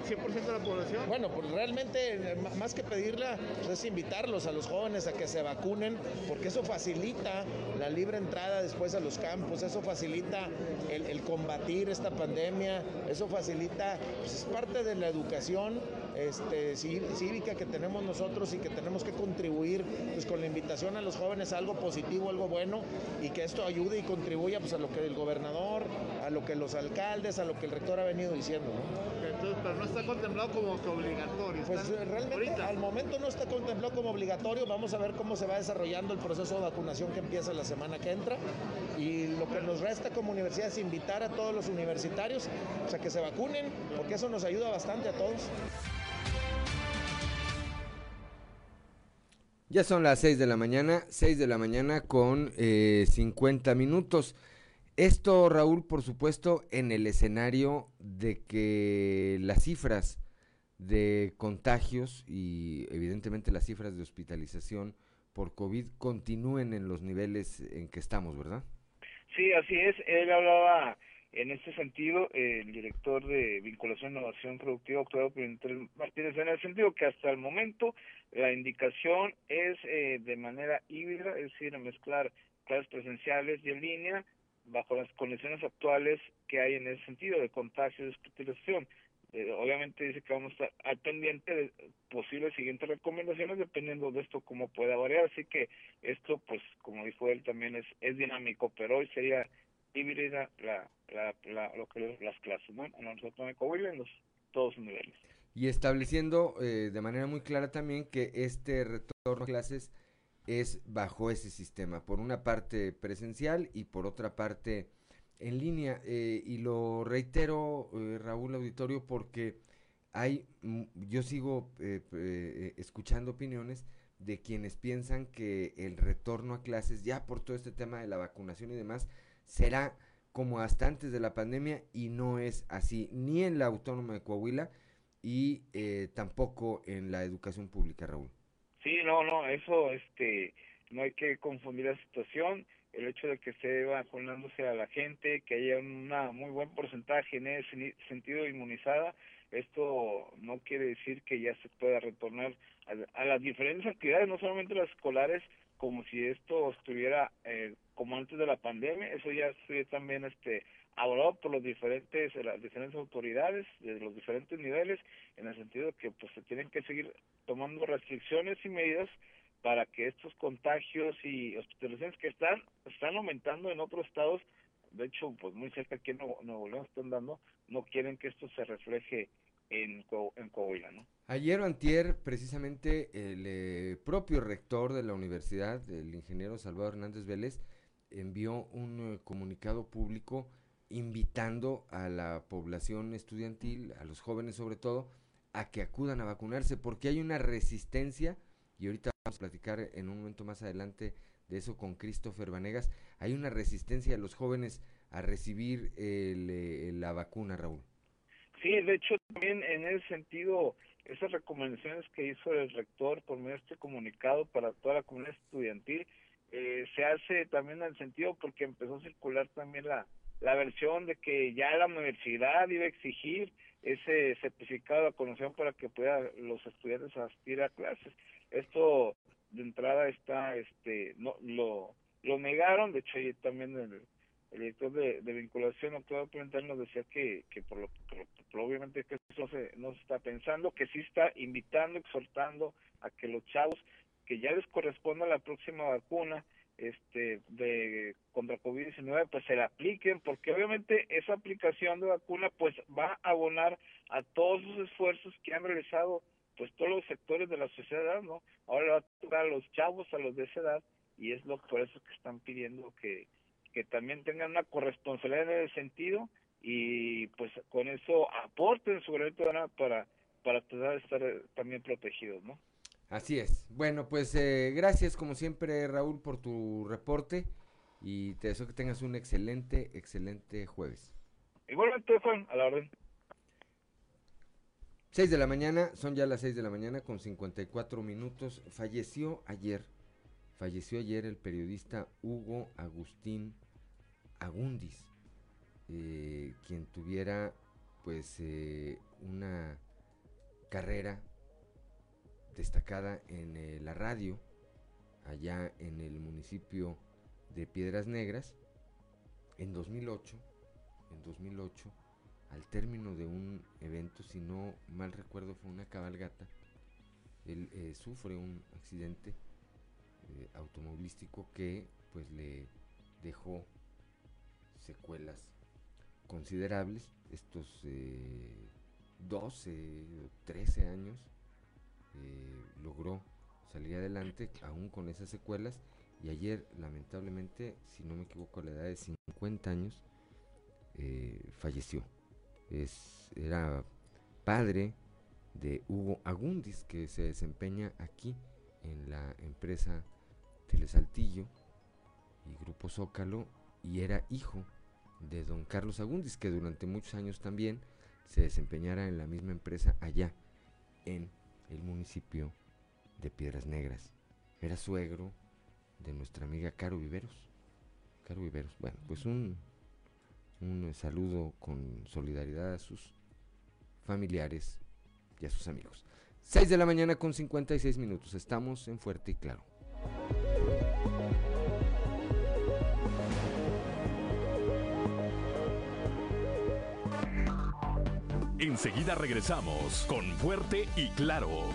100% de la población? Bueno, pues realmente más que pedirla pues es invitarlos a los jóvenes a que se vacunen porque eso facilita la libre entrada después a los campos, eso facilita el, combatir esta pandemia, eso facilita, pues es parte de la educación este, cívica que tenemos nosotros y que tenemos que contribuir pues, con la invitación a los jóvenes a algo positivo, algo bueno y que esto ayude y contribuya pues, a lo que el gobernador, a lo que los alcaldes, a lo que el rector ha venido diciendo. Entonces, pero no está contemplado como que obligatorio. Pues realmente al momento no está contemplado como obligatorio. Vamos a ver cómo se va desarrollando el proceso de vacunación que empieza la semana que entra. Y lo que nos resta como universidad es invitar a todos los universitarios a que se vacunen, porque eso nos ayuda bastante a todos. Ya son las 6 de la mañana, 6 de la mañana con eh, 50 minutos. Esto, Raúl, por supuesto, en el escenario de que las cifras de contagios y evidentemente las cifras de hospitalización por COVID continúen en los niveles en que estamos, ¿verdad? Sí, así es. Él hablaba en este sentido, el director de vinculación e innovación productiva, Octavio Martínez, en el sentido que hasta el momento la indicación es eh, de manera híbrida, es decir, mezclar clases presenciales y en línea bajo las condiciones actuales que hay en ese sentido de contagio y hospitalización. Eh, obviamente dice que vamos a estar al pendiente de posibles siguientes recomendaciones dependiendo de esto cómo pueda variar. Así que esto, pues, como dijo él, también es, es dinámico, pero hoy sería híbrida la, la, la, lo que las clases, ¿no? En en los, todos los niveles. Y estableciendo eh, de manera muy clara también que este retorno a clases es bajo ese sistema, por una parte presencial y por otra parte en línea. Eh, y lo reitero, eh, Raúl Auditorio, porque hay, yo sigo escuchando opiniones de quienes piensan que el retorno a clases, ya por todo este tema de la vacunación y demás, será como hasta antes de la pandemia y no es así, ni en la Autónoma de Coahuila y eh, tampoco en la educación pública, Raúl. Sí, no, no, eso, este, no hay que confundir la situación. El hecho de que esté vacunándose a la gente, que haya un muy buen porcentaje en ese sentido inmunizada, esto no quiere decir que ya se pueda retornar a, a las diferentes actividades, no solamente las escolares, como si esto estuviera eh, como antes de la pandemia, eso ya fue también este hablado por los diferentes las diferentes autoridades de los diferentes niveles en el sentido de que pues se tienen que seguir tomando restricciones y medidas para que estos contagios y hospitalizaciones que están están aumentando en otros estados de hecho pues muy cerca aquí en Nuevo, León están dando no quieren que esto se refleje en, en Coahuila, ¿no? Ayer o antier, precisamente, el eh, propio rector de la universidad, el ingeniero Salvador Hernández Vélez, envió un eh, comunicado público invitando a la población estudiantil, a los jóvenes sobre todo, a que acudan a vacunarse, porque hay una resistencia, y ahorita vamos a platicar en un momento más adelante de eso con Christopher Vanegas, hay una resistencia de los jóvenes a recibir eh, la vacuna, Raúl. Sí, de hecho también en ese sentido, esas recomendaciones que hizo el rector por medio de este comunicado para toda la comunidad estudiantil, eh, se hace también el sentido porque empezó a circular también la, la versión de que ya la universidad iba a exigir ese certificado de vacunación para que puedan los estudiantes asistir a clases. Esto de entrada está, este, no lo, lo negaron, de hecho también el, el director de, vinculación, doctor Pimentel, nos decía que, que por lo, obviamente que eso se, no se está pensando, que sí está invitando, exhortando a que los chavos que ya les corresponda la próxima vacuna, este de contra COVID-19 pues se la apliquen porque obviamente esa aplicación de vacuna pues va a abonar a todos los esfuerzos que han realizado pues todos los sectores de la sociedad, ¿no? Ahora va a tocar a los chavos, a los de esa edad y es lo por eso que están pidiendo que, que también tengan una corresponsabilidad en ese sentido y pues con eso aporten su granito para para tratar de estar eh, también protegidos, ¿no? Así es. Bueno, pues eh, gracias como siempre Raúl por tu reporte y te deseo que tengas un excelente, excelente jueves. Igualmente Juan, a la orden. 6 de la mañana, son ya las 6 de la mañana con 54 minutos. Falleció ayer, falleció ayer el periodista Hugo Agustín Agundis, eh, quien tuviera pues eh, una carrera destacada en eh, la radio, allá en el municipio de Piedras Negras, en 2008, en 2008, al término de un evento, si no mal recuerdo fue una cabalgata, él eh, sufre un accidente eh, automovilístico que pues le dejó secuelas considerables, estos 12 o 13 años eh, logró salir adelante aún con esas secuelas y ayer lamentablemente, si no me equivoco a la edad de 50 años, eh, falleció. Es, era padre de Hugo Agundis que se desempeña aquí en la empresa Telesaltillo y Grupo Zócalo y era hijo de don Carlos Agundis que durante muchos años también se desempeñara en la misma empresa allá en el municipio de Piedras Negras. Era suegro de nuestra amiga Caro Viveros. Caro Viveros. Bueno, pues un, un saludo con solidaridad a sus familiares y a sus amigos. 6 de la mañana con 56 minutos. Estamos en Fuerte y Claro. Enseguida regresamos con Fuerte y Claro.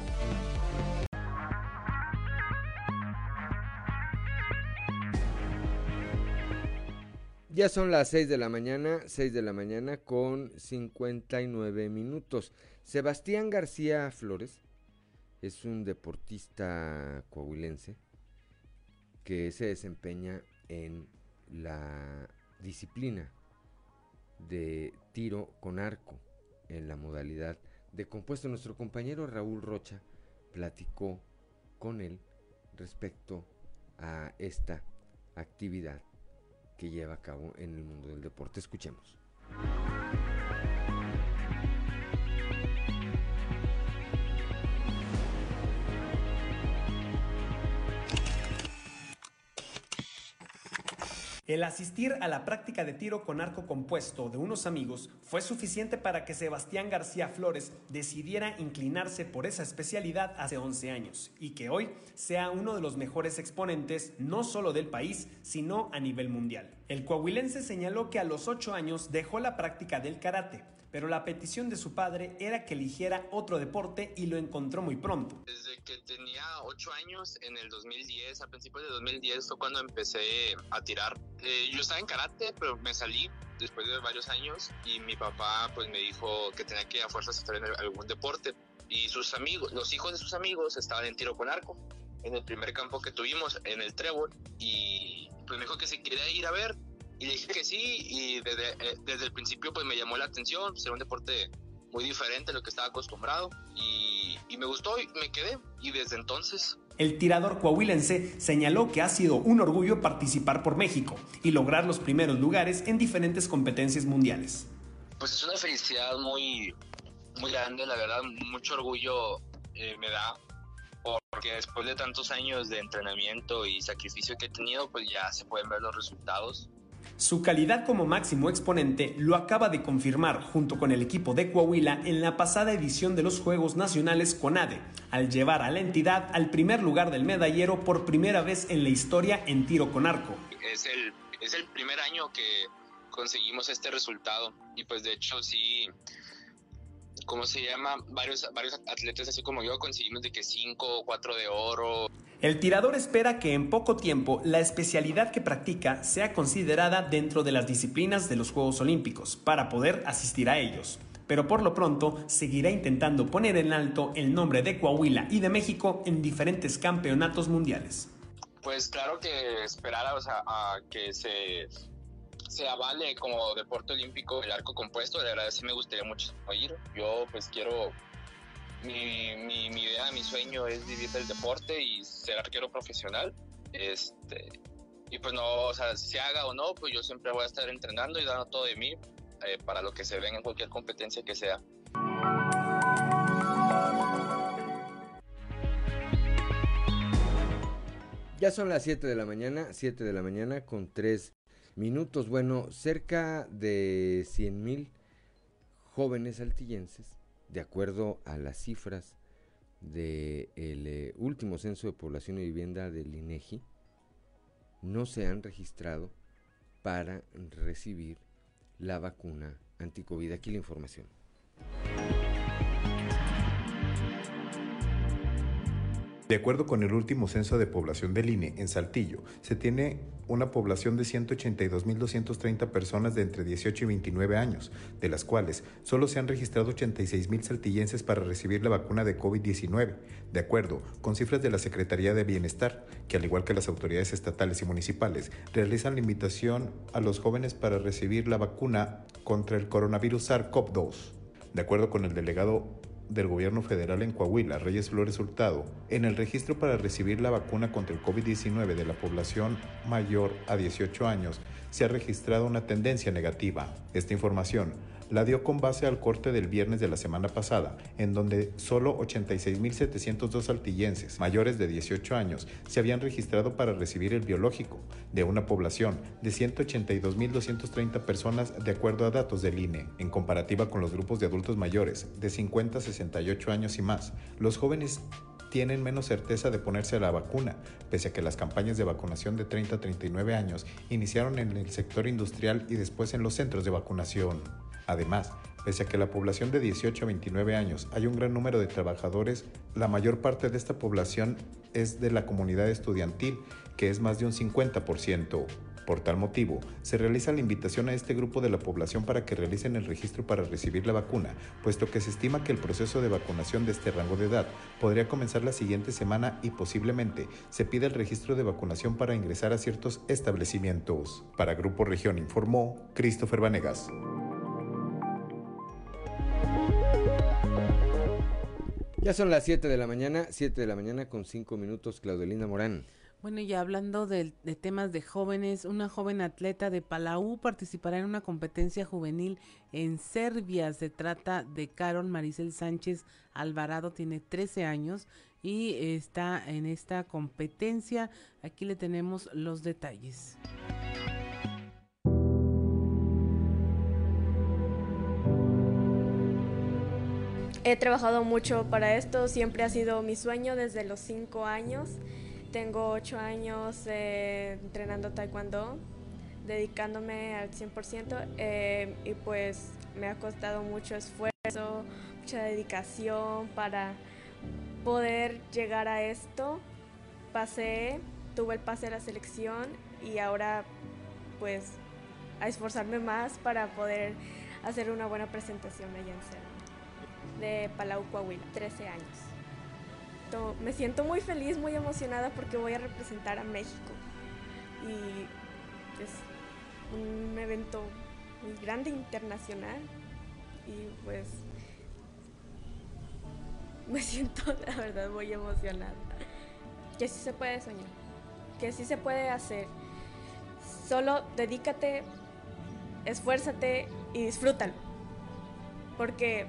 Ya son las 6 de la mañana, 6 de la mañana con 59 minutos. Sebastián García Flores es un deportista coahuilense que se desempeña en la disciplina de tiro con arco en la modalidad de compuesto. Nuestro compañero Raúl Rocha platicó con él respecto a esta actividad que lleva a cabo en el mundo del deporte. Escuchemos. El asistir a la práctica de tiro con arco compuesto de unos amigos fue suficiente para que Sebastián García Flores decidiera inclinarse por esa especialidad hace 11 años y que hoy sea uno de los mejores exponentes no solo del país, sino a nivel mundial. El coahuilense señaló que a los 8 años dejó la práctica del karate, pero la petición de su padre era que eligiera otro deporte y lo encontró muy pronto. Desde que tenía 8 años, en el 2010, a principios de 2010 fue cuando empecé a tirar. Eh, yo estaba en karate, pero me salí después de varios años y mi papá pues me dijo que tenía que a fuerzas estar en algún deporte y sus amigos, los hijos de sus amigos estaban en tiro con arco en el primer campo que tuvimos en el Trébol y pues me dijo que se quería ir a ver y le dije que sí y desde, eh, desde el principio pues me llamó la atención, pues, era un deporte muy diferente a lo que estaba acostumbrado y, y me gustó y me quedé y desde entonces el tirador coahuilense señaló que ha sido un orgullo participar por México y lograr los primeros lugares en diferentes competencias mundiales. Pues es una felicidad muy, muy grande, la verdad, mucho orgullo eh, me da porque después de tantos años de entrenamiento y sacrificio que he tenido, pues ya se pueden ver los resultados. Su calidad como máximo exponente lo acaba de confirmar junto con el equipo de Coahuila en la pasada edición de los Juegos Nacionales CONADE, al llevar a la entidad al primer lugar del medallero por primera vez en la historia en tiro con arco. Es el, es el primer año que conseguimos este resultado y pues de hecho sí, ¿cómo se llama? Varios, varios atletas así como yo conseguimos de que 5 o 4 de oro. El tirador espera que en poco tiempo la especialidad que practica sea considerada dentro de las disciplinas de los Juegos Olímpicos para poder asistir a ellos. Pero por lo pronto seguirá intentando poner en alto el nombre de Coahuila y de México en diferentes campeonatos mundiales. Pues claro que esperar a que se, se avale como deporte olímpico el arco compuesto, de verdad sí me gustaría mucho ir. Yo pues quiero mi, mi, idea, mi sueño es vivir del deporte y ser arquero profesional. Este, y pues no, o sea, si haga o no, pues yo siempre voy a estar entrenando y dando todo de mí eh, para lo que se venga en cualquier competencia que sea. Ya son las 7 de la mañana, 7 de la mañana con 3 minutos. Bueno, cerca de 100 mil jóvenes altillenses de acuerdo a las cifras del eh, último censo de población y vivienda del INEGI, no se han registrado para recibir la vacuna anticovid. Aquí la información. De acuerdo con el último censo de población del INE en Saltillo, se tiene una población de 182.230 personas de entre 18 y 29 años, de las cuales solo se han registrado 86.000 saltillenses para recibir la vacuna de COVID-19, de acuerdo con cifras de la Secretaría de Bienestar, que al igual que las autoridades estatales y municipales, realizan la invitación a los jóvenes para recibir la vacuna contra el coronavirus SARS-CoV-2. De acuerdo con el delegado del gobierno federal en Coahuila, Reyes Flores Hurtado, en el registro para recibir la vacuna contra el COVID-19 de la población mayor a 18 años, se ha registrado una tendencia negativa. Esta información la dio con base al corte del viernes de la semana pasada, en donde solo 86.702 saltillenses mayores de 18 años se habían registrado para recibir el biológico, de una población de 182.230 personas de acuerdo a datos del INE. En comparativa con los grupos de adultos mayores de 50 a 68 años y más, los jóvenes tienen menos certeza de ponerse la vacuna, pese a que las campañas de vacunación de 30 a 39 años iniciaron en el sector industrial y después en los centros de vacunación. Además, pese a que la población de 18 a 29 años hay un gran número de trabajadores, la mayor parte de esta población es de la comunidad estudiantil, que es más de un 50%. Por tal motivo, se realiza la invitación a este grupo de la población para que realicen el registro para recibir la vacuna, puesto que se estima que el proceso de vacunación de este rango de edad podría comenzar la siguiente semana y posiblemente se pida el registro de vacunación para ingresar a ciertos establecimientos. Para Grupo Región informó Christopher Vanegas. Ya son las 7 de la mañana, 7 de la mañana con 5 minutos, Claudelina Morán. Bueno, y hablando de, de, temas de jóvenes, una joven atleta de Palau participará en una competencia juvenil en Serbia. Se trata de Carol Maricel Sánchez Alvarado, tiene 13 años y está en esta competencia. Aquí le tenemos los detalles. He trabajado mucho para esto, siempre ha sido mi sueño desde los 5 años. Tengo 8 años eh, entrenando taekwondo, dedicándome al 100% eh, y pues me ha costado mucho esfuerzo, mucha dedicación para poder llegar a esto. Pasé, tuve el pase a la selección y ahora pues a esforzarme más para poder hacer una buena presentación allá en Serbia de Palau, Coahuila, 13 años. Me siento muy feliz, muy emocionada porque voy a representar a México. Y es un evento muy grande, internacional. Y pues <laughs> me siento, la verdad, muy emocionada. Que sí se puede soñar, que sí se puede hacer. Solo dedícate, esfuérzate y disfrútalo. Porque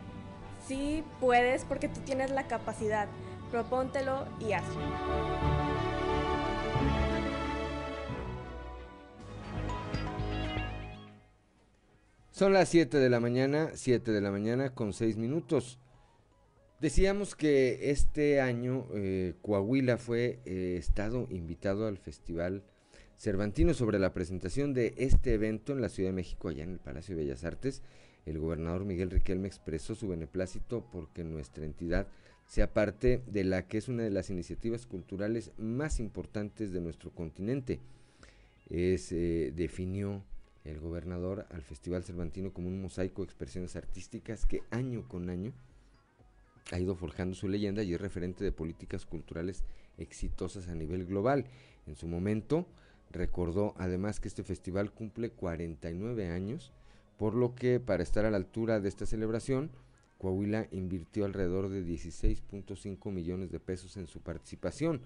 sí puedes, porque tú tienes la capacidad. Propóntelo y hazlo. Son las 7 de la mañana, 7 de la mañana con 6 minutos. Decíamos que este año eh, Coahuila fue eh, estado invitado al Festival Cervantino sobre la presentación de este evento en la Ciudad de México, allá en el Palacio de Bellas Artes. El gobernador Miguel Riquelme expresó su beneplácito porque nuestra entidad sea parte de la que es una de las iniciativas culturales más importantes de nuestro continente. Es, eh, definió el gobernador al Festival Cervantino como un mosaico de expresiones artísticas que año con año ha ido forjando su leyenda y es referente de políticas culturales exitosas a nivel global. En su momento recordó además que este festival cumple 49 años, por lo que para estar a la altura de esta celebración, Coahuila invirtió alrededor de 16.5 millones de pesos en su participación.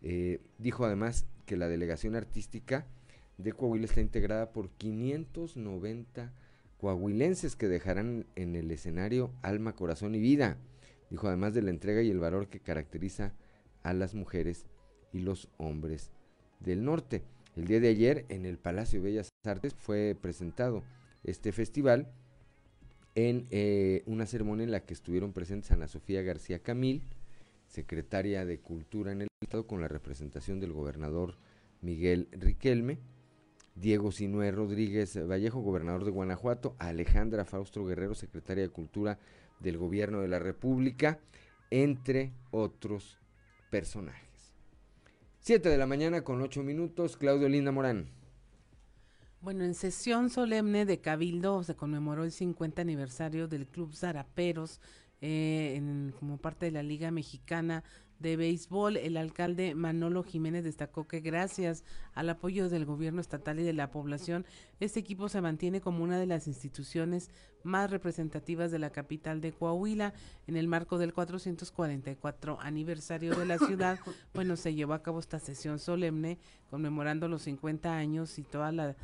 Eh, dijo además que la delegación artística de Coahuila está integrada por 590 coahuilenses que dejarán en el escenario alma, corazón y vida. Dijo además de la entrega y el valor que caracteriza a las mujeres y los hombres del norte. El día de ayer en el Palacio de Bellas Artes fue presentado este festival en eh, una ceremonia en la que estuvieron presentes Ana Sofía García Camil, secretaria de Cultura en el Estado, con la representación del gobernador Miguel Riquelme, Diego Sinué Rodríguez Vallejo, gobernador de Guanajuato, Alejandra Fausto Guerrero, secretaria de Cultura del Gobierno de la República, entre otros personajes. Siete de la mañana con ocho minutos, Claudio Linda Morán. Bueno, en sesión solemne de Cabildo se conmemoró el 50 aniversario del Club Zaraperos eh, como parte de la Liga Mexicana de béisbol, el alcalde Manolo Jiménez destacó que gracias al apoyo del gobierno estatal y de la población, este equipo se mantiene como una de las instituciones más representativas de la capital de Coahuila. En el marco del 444 aniversario de la ciudad, <laughs> bueno, se llevó a cabo esta sesión solemne conmemorando los 50 años y toda la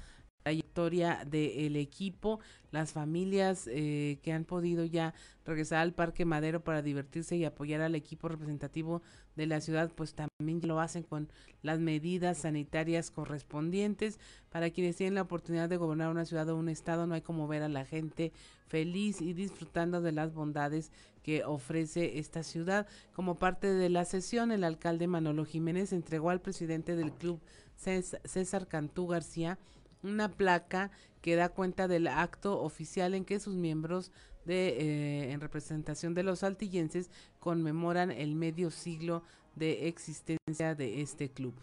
trayectoria del equipo, las familias eh, que han podido ya regresar al Parque Madero para divertirse y apoyar al equipo representativo de la ciudad, pues también lo hacen con las medidas sanitarias correspondientes. Para quienes tienen la oportunidad de gobernar una ciudad o un estado, no hay como ver a la gente feliz y disfrutando de las bondades que ofrece esta ciudad. Como parte de la sesión, el alcalde Manolo Jiménez entregó al presidente del club César Cantú García una placa que da cuenta del acto oficial en que sus miembros de eh, en representación de los saltillenses conmemoran el medio siglo de existencia de este club.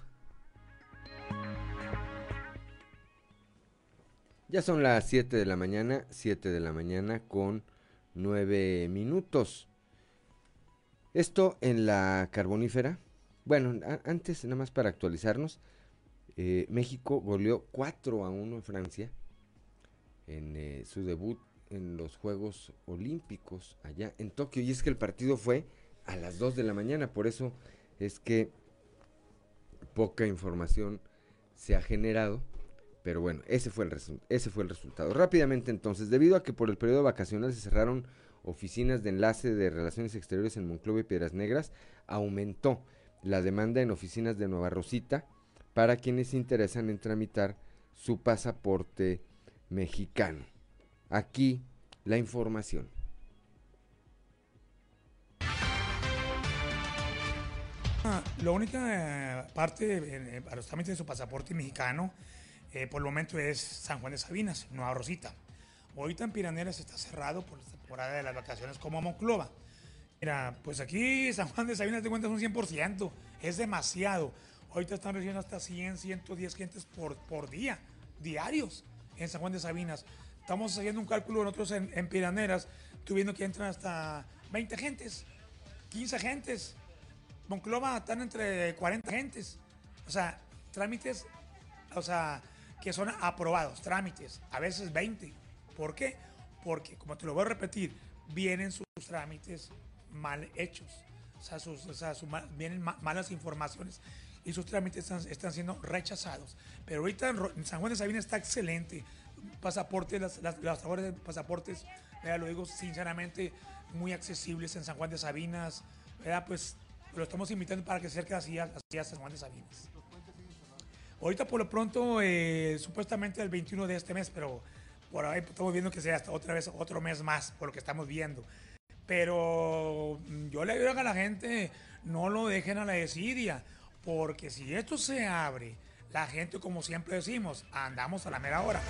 Ya son las 7 de la mañana, 7 de la mañana con 9 minutos. Esto en la carbonífera. Bueno, antes nada más para actualizarnos, eh, México goleó 4 a 1 en Francia en eh, su debut en los Juegos Olímpicos allá en Tokio. Y es que el partido fue a las 2 de la mañana, por eso es que poca información se ha generado. Pero bueno, ese fue, el ese fue el resultado. Rápidamente entonces, debido a que por el periodo vacacional se cerraron oficinas de enlace de relaciones exteriores en Monclova y Piedras Negras, aumentó la demanda en oficinas de Nueva Rosita, para quienes se interesan en tramitar su pasaporte mexicano. Aquí la información. Ah, la única eh, parte eh, para los trámites de su pasaporte mexicano eh, por el momento es San Juan de Sabinas, Nueva Rosita. Ahorita en Piraneras está cerrado por la temporada de las vacaciones como Monclova. Mira, pues aquí San Juan de Sabinas te cuentas un 100%, es demasiado. Ahorita están recibiendo hasta 100, 110 clientes por, por día, diarios, en San Juan de Sabinas. Estamos haciendo un cálculo nosotros en, Piraneras, tuviendo que entran hasta 20 gentes, 15 gentes. Monclova están entre 40 gentes. O sea, trámites, o sea, que son aprobados, trámites, a veces 20. ¿Por qué? Porque, como te lo voy a repetir, vienen sus trámites mal hechos. O sea, sus, o sea, vienen malas informaciones y sus trámites están, siendo rechazados. Pero ahorita en, San Juan de Sabina está excelente. Pasaportes, las, las, las de pasaportes, lo digo sinceramente, muy accesibles en San Juan de Sabinas. Pues lo estamos invitando para que se acerque así a, San Juan de Sabinas. Ahorita por lo pronto, eh, supuestamente el 21 de este mes, pero por ahí estamos viendo que sea hasta otra vez otro mes más, por lo que estamos viendo. Pero mm, yo le digo a la gente, no lo dejen a la desidia, porque si esto se abre, la gente, como siempre decimos, andamos a la mera hora.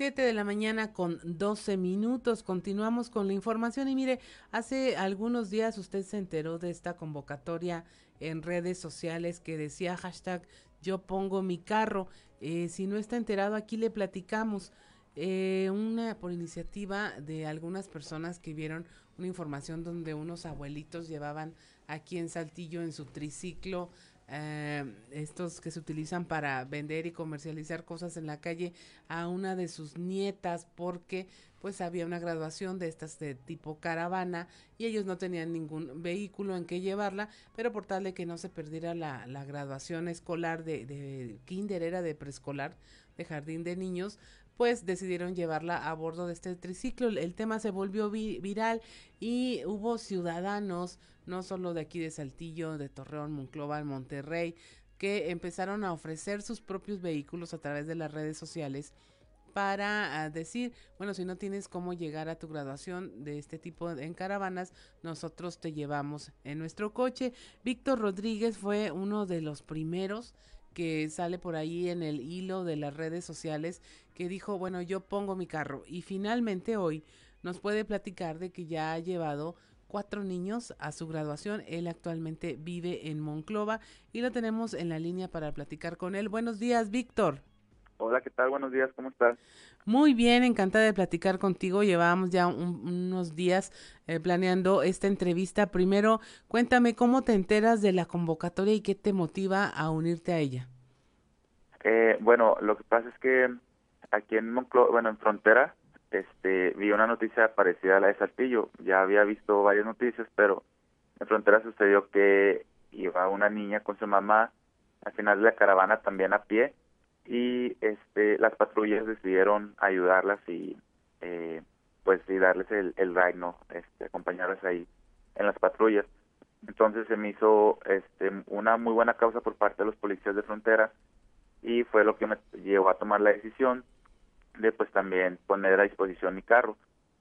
7 de la mañana con 12 minutos. Continuamos con la información y mire, hace algunos días usted se enteró de esta convocatoria en redes sociales que decía hashtag yo pongo mi carro. Eh, si no está enterado, aquí le platicamos. Eh, una por iniciativa de algunas personas que vieron una información donde unos abuelitos llevaban aquí en Saltillo en su triciclo eh, estos que se utilizan para vender y comercializar cosas en la calle a una de sus nietas porque pues había una graduación de estas de tipo caravana y ellos no tenían ningún vehículo en que llevarla, pero por tal de que no se perdiera la, la graduación escolar de, de kinder, era de preescolar, de jardín de niños, pues decidieron llevarla a bordo de este triciclo. El tema se volvió viral y hubo ciudadanos, no solo de aquí de Saltillo, de Torreón, Monclova, Monterrey, que empezaron a ofrecer sus propios vehículos a través de las redes sociales para ah, decir, bueno, si no tienes cómo llegar a tu graduación de este tipo en caravanas, nosotros te llevamos en nuestro coche. Víctor Rodríguez fue uno de los primeros que sale por ahí en el hilo de las redes sociales que dijo, bueno, yo pongo mi carro. Y finalmente hoy nos puede platicar de que ya ha llevado cuatro niños a su graduación. Él actualmente vive en Monclova y lo tenemos en la línea para platicar con él. Buenos días, Víctor. Hola, ¿qué tal? Buenos días, ¿cómo estás? Muy bien, encantada de platicar contigo. Llevábamos ya unos días eh, planeando esta entrevista. Primero, cuéntame cómo te enteras de la convocatoria y qué te motiva a unirte a ella. Eh, bueno, lo que pasa es que aquí en Monclo bueno, en Frontera, este, vi una noticia parecida a la de Saltillo. Ya había visto varias noticias, pero en Frontera sucedió que iba una niña con su mamá al final de la caravana también a pie y este las patrullas decidieron ayudarlas y eh, pues y darles el, el ride. Este, acompañarlas ahí en las patrullas. Entonces se me hizo este una muy buena causa por parte de los policías de frontera y fue lo que me llevó a tomar la decisión de pues también poner a disposición mi carro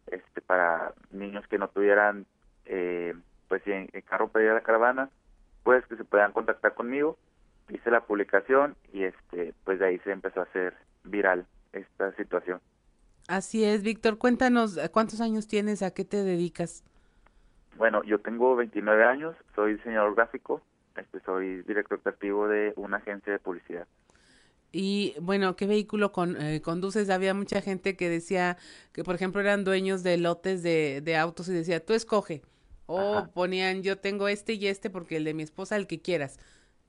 este para niños que no tuvieran eh, pues si en el carro pedía la caravana pues que se puedan contactar conmigo hice la publicación y este pues de ahí se empezó a hacer viral esta situación así es Víctor cuéntanos cuántos años tienes a qué te dedicas bueno yo tengo 29 años soy diseñador gráfico este soy director creativo de una agencia de publicidad y bueno, ¿qué vehículo con, eh, conduces? Había mucha gente que decía que, por ejemplo, eran dueños de lotes de, de autos y decía, tú escoge. O ponían, yo tengo este y este porque el de mi esposa, el que quieras.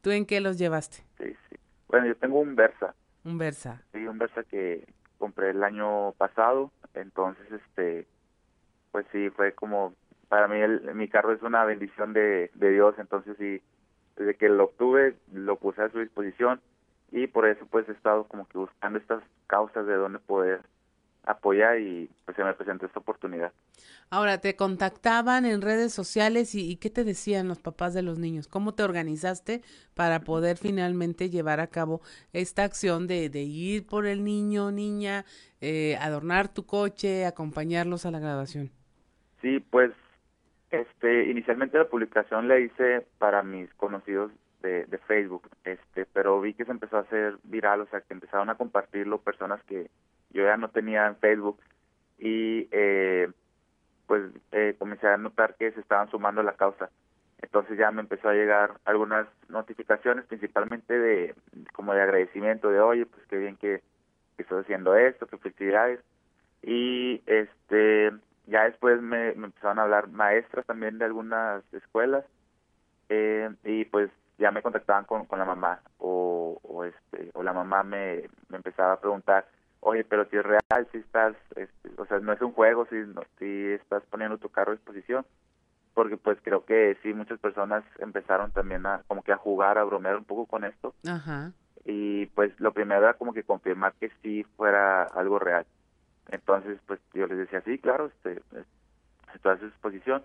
¿Tú en qué los llevaste? Sí, sí. Bueno, yo tengo un Versa. Un Versa. Sí, un Versa que compré el año pasado. Entonces, este, pues sí, fue como, para mí el, mi carro es una bendición de, de Dios. Entonces sí, desde que lo obtuve, lo puse a su disposición y por eso pues he estado como que buscando estas causas de dónde poder apoyar y pues se me presentó esta oportunidad. Ahora, ¿te contactaban en redes sociales y, qué te decían los papás de los niños? ¿Cómo te organizaste para poder finalmente llevar a cabo esta acción de, de ir por el niño, niña, eh, adornar tu coche, acompañarlos a la graduación? Sí, pues este, inicialmente la publicación la hice para mis conocidos de, de, Facebook, este, pero vi que se empezó a hacer viral, o sea, que empezaron a compartirlo personas que yo ya no tenía en Facebook y eh, pues eh, comencé a notar que se estaban sumando a la causa. Entonces ya me empezó a llegar algunas notificaciones, principalmente de como de agradecimiento, de oye, pues qué bien que, que estoy haciendo esto, qué felicidades. Y este ya después me, me empezaron a hablar maestras también de algunas escuelas eh, y pues ya me contactaban con, con la mamá o, o este o la mamá me, me empezaba a preguntar oye pero si es real si estás este, o sea no es un juego si no, si estás poniendo tu carro a disposición. Porque pues creo que sí muchas personas empezaron también a como que a jugar a bromear un poco con esto. Ajá. y pues lo primero era como que confirmar que sí fuera algo real. Entonces pues yo les decía sí claro este estoy a su disposición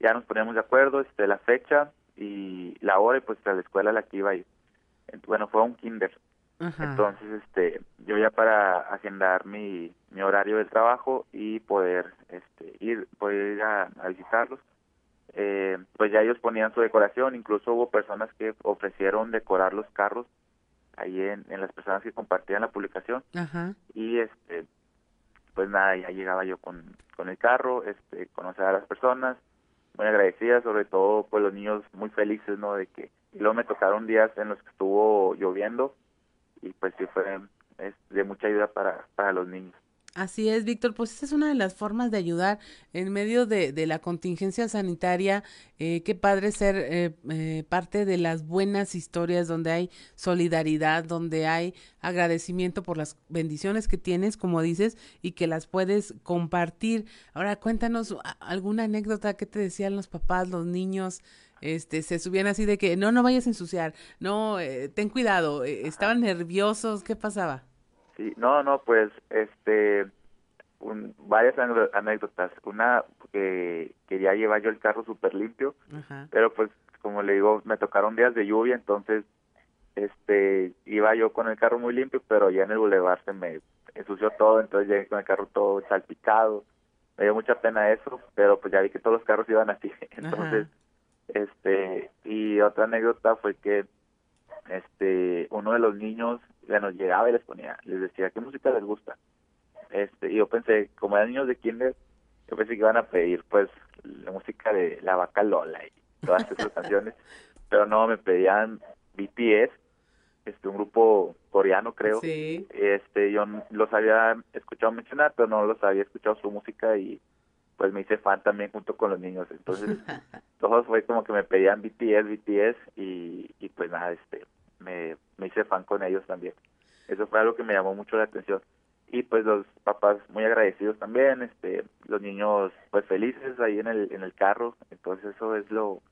ya nos poníamos de acuerdo este la fecha y la hora y pues a la escuela a la que iba a ir. Bueno fue un kinder Ajá. entonces este yo ya para agendar mi, mi horario del trabajo y poder este ir poder ir a, a visitarlos eh, pues ya ellos ponían su decoración incluso hubo personas que ofrecieron decorar los carros ahí en, en las personas que compartían la publicación Ajá. y este pues nada ya llegaba yo con, con el carro este conocer a las personas muy agradecidas sobre todo pues los niños muy felices no de que y luego me tocaron días en los que estuvo lloviendo y pues sí fue es de mucha ayuda para para los niños Así es, Víctor, pues esa es una de las formas de ayudar en medio de, de la contingencia sanitaria. Eh, qué padre ser eh, eh, parte de las buenas historias donde hay solidaridad, donde hay agradecimiento por las bendiciones que tienes, como dices, y que las puedes compartir. Ahora, cuéntanos alguna anécdota que te decían los papás, los niños. Este, se subían así de que no, no vayas a ensuciar, no, eh, ten cuidado, eh, estaban nerviosos, ¿qué pasaba? Sí, no, no, pues, este, un- varias anécdotas. Una que quería llevar yo el carro súper limpio, Ajá. pero pues, como le digo, me tocaron días de lluvia, entonces, este, iba yo con el carro muy limpio, pero ya en el bulevar se me ensució todo, entonces llegué con el carro todo salpicado. Me dio mucha pena eso, pero pues ya vi que todos los carros iban así, <laughs> entonces, este, y otra anécdota fue que este uno de los niños nos llegaba y les ponía les decía qué música les gusta este y yo pensé como eran niños de kinder yo pensé que iban a pedir pues la música de la vaca Lola y todas esas <laughs> canciones pero no me pedían BTS este un grupo coreano creo. Sí. este yo los había escuchado mencionar pero no los había escuchado su música y pues me hice fan también junto con los niños entonces <laughs> todos fue como que me pedían BTS, BTS y, y pues nada, este, me, me hice fan con ellos también. Eso fue algo que me llamó mucho la atención. Y pues los papás muy agradecidos también, este, los niños pues felices ahí en el, en el carro, entonces eso es lo,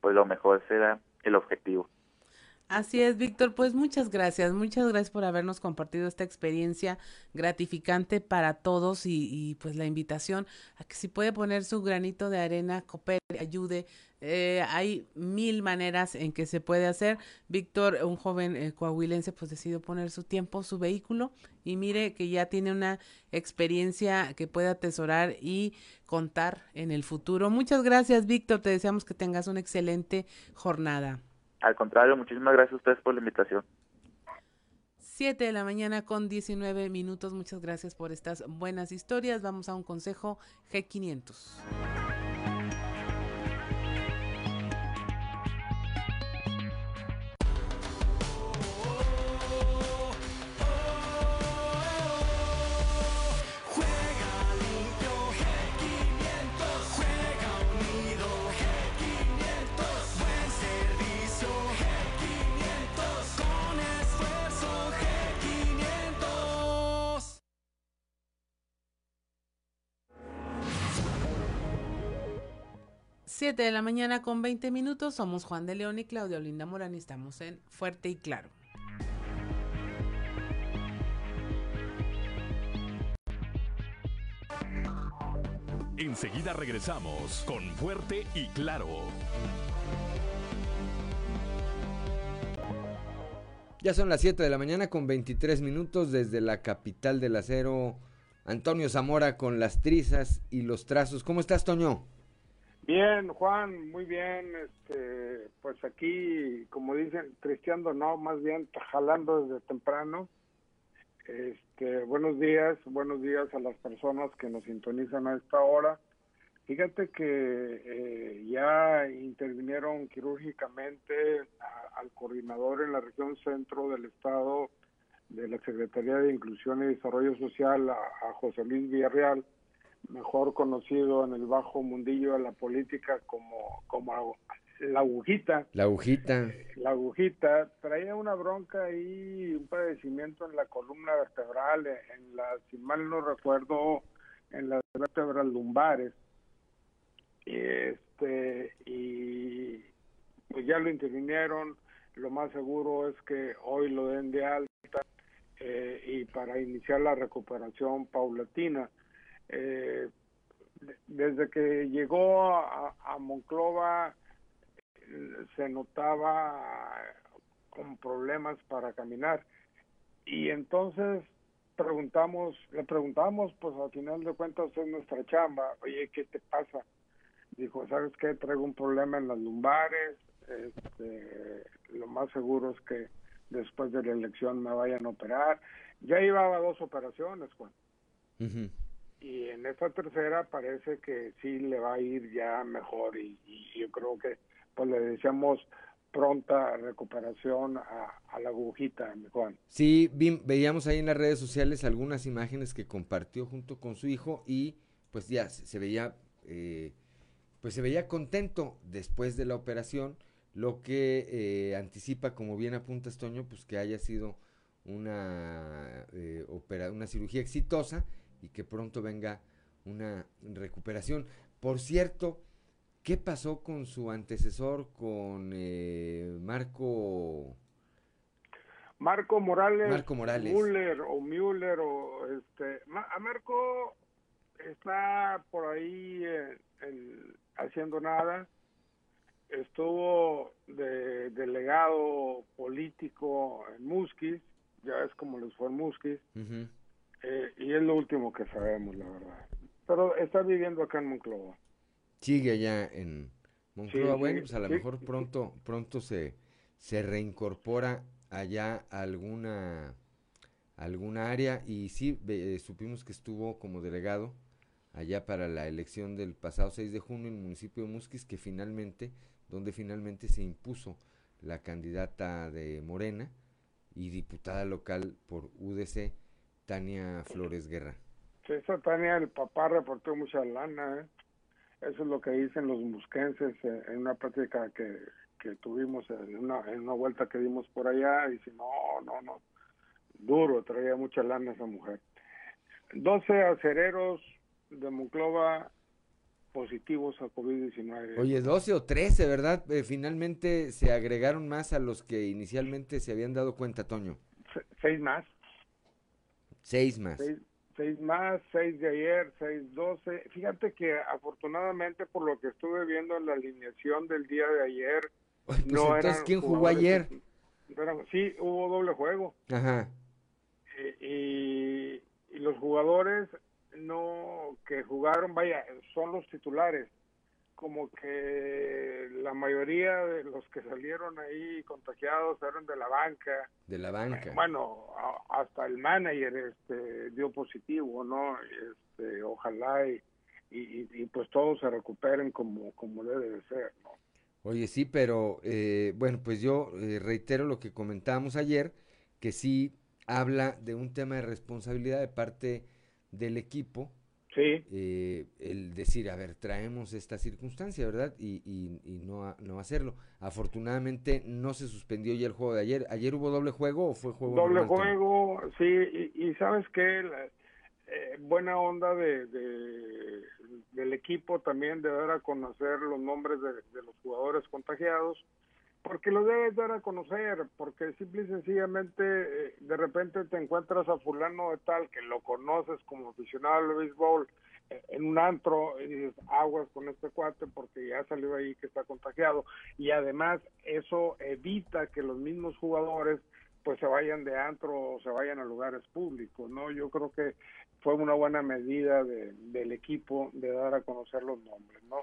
pues lo mejor, ese era el objetivo. Así es, Víctor. Pues muchas gracias, muchas gracias por habernos compartido esta experiencia gratificante para todos y, y, pues la invitación a que si puede poner su granito de arena, coopere, ayude. Eh, hay mil maneras en que se puede hacer. Víctor, un joven eh, coahuilense, pues decidió poner su tiempo, su vehículo y mire que ya tiene una experiencia que puede atesorar y contar en el futuro. Muchas gracias, Víctor. Te deseamos que tengas una excelente jornada. Al contrario, muchísimas gracias a ustedes por la invitación. 7 de la mañana con 19 minutos. Muchas gracias por estas buenas historias. Vamos a un consejo G500. 7 de la mañana con 20 minutos. Somos Juan de León y Claudia Olinda Morán y estamos en Fuerte y Claro. Enseguida regresamos con Fuerte y Claro. Ya son las 7 de la mañana con 23 minutos desde la capital del acero. Antonio Zamora con las trizas y los trazos. ¿Cómo estás, Toño? Bien, Juan, muy bien. Este, pues aquí, como dicen, tristeando, no, más bien jalando desde temprano. Este, buenos días, buenos días a las personas que nos sintonizan a esta hora. Fíjate que eh, ya intervinieron quirúrgicamente al coordinador en la región centro del estado de la Secretaría de Inclusión y Desarrollo Social, a José Luis Villarreal, mejor conocido en el bajo mundillo de la política como, como la agujita. La agujita. La agujita traía una bronca y un padecimiento en la columna vertebral, en la, si mal no recuerdo, en las vértebras lumbares. Y este, y pues ya lo intervinieron. Lo más seguro es que hoy lo den de alta eh, y para iniciar la recuperación paulatina. Eh, de- desde que llegó a, a Monclova se notaba con problemas para caminar y entonces preguntamos, le preguntamos, pues al final de cuentas es nuestra chamba, oye, ¿qué te pasa? Dijo, ¿sabes qué? Traigo un problema en las lumbares, este, lo más seguro es que después de la elección me vayan a operar. Ya llevaba dos operaciones, Juan Ujú. Y en esta tercera parece que sí le va a ir ya mejor y, yo creo que pues le deseamos pronta recuperación a, la agujita, mi Juan. Sí, veíamos ahí en las redes sociales algunas imágenes que compartió junto con su hijo y pues ya se, se veía, eh, pues se veía contento después de la operación, lo que eh, anticipa, como bien apunta Toño, pues que haya sido una, eh, opera- una cirugía exitosa y que pronto venga una recuperación. Por cierto, ¿qué pasó con su antecesor, con eh, Marco... Marco Morales, Marco Morales. Müller o Müller o este, a Marco está por ahí eh, en- haciendo nada. Estuvo de delegado político en Musquis, ya es como les fue en Musquis. Eh, y es lo último que sabemos, la verdad. Pero está viviendo acá en Monclova. sigue allá en Monclova. Sí, bueno, sí, pues a lo sí. mejor pronto, pronto se, se reincorpora allá a alguna, alguna área. Y sí, eh, supimos que estuvo como delegado allá para la elección del pasado 6 de junio en el municipio de Musquis, que finalmente, donde finalmente se impuso la candidata de Morena y diputada local por UDC, Tania Flores Guerra. Sí, esa Tania, el papá reportó mucha lana, ¿eh? Eso es lo que dicen los musquenses eh, en una práctica que, que tuvimos, en una, en una vuelta que dimos por allá. Dice, no, no, no. Duro, traía mucha lana esa mujer. 12 acereros de Monclova positivos a COVID-19. Oye, 12 o 13, ¿verdad? Eh, finalmente se agregaron más a los que inicialmente se habían dado cuenta, Toño. Se- seis más. Seis más. Seis, seis más, seis de ayer, seis doce. Fíjate que afortunadamente por lo que estuve viendo en la alineación del día de ayer, Pues no entonces, ¿quién jugó ayer? sí, hubo doble juego. Ajá. Y, y- y los jugadores no que jugaron, vaya, son los titulares. Como que la mayoría de los que salieron ahí contagiados eran de la banca. De la banca. Bueno, a- hasta el manager este, dio positivo, ¿no? Este, ojalá y, y, y, pues todos se recuperen como, como debe de ser, ¿no? Oye, sí, pero eh, bueno, pues yo eh, reitero lo que comentábamos ayer, que sí habla de un tema de responsabilidad de parte del equipo. Sí. eh, el decir, a ver, traemos esta circunstancia, ¿verdad? Y, y, y no, a- no hacerlo. Afortunadamente no se suspendió ya el juego de ayer. ¿Ayer hubo doble juego o fue juego Doble normal, juego, sí, y, y sabes qué, La- eh, buena onda de, de- del equipo también de dar a conocer los nombres de, de los jugadores contagiados, porque lo debes dar a conocer, porque simple y sencillamente eh, de repente te encuentras a fulano de tal que lo conoces como aficionado al béisbol eh, en un antro y dices aguas con este cuate porque ya salió ahí que está contagiado y además eso evita que los mismos jugadores pues se vayan de antro o se vayan a lugares públicos, ¿no? Yo creo que fue una buena medida de- del equipo de dar a conocer los nombres, ¿no?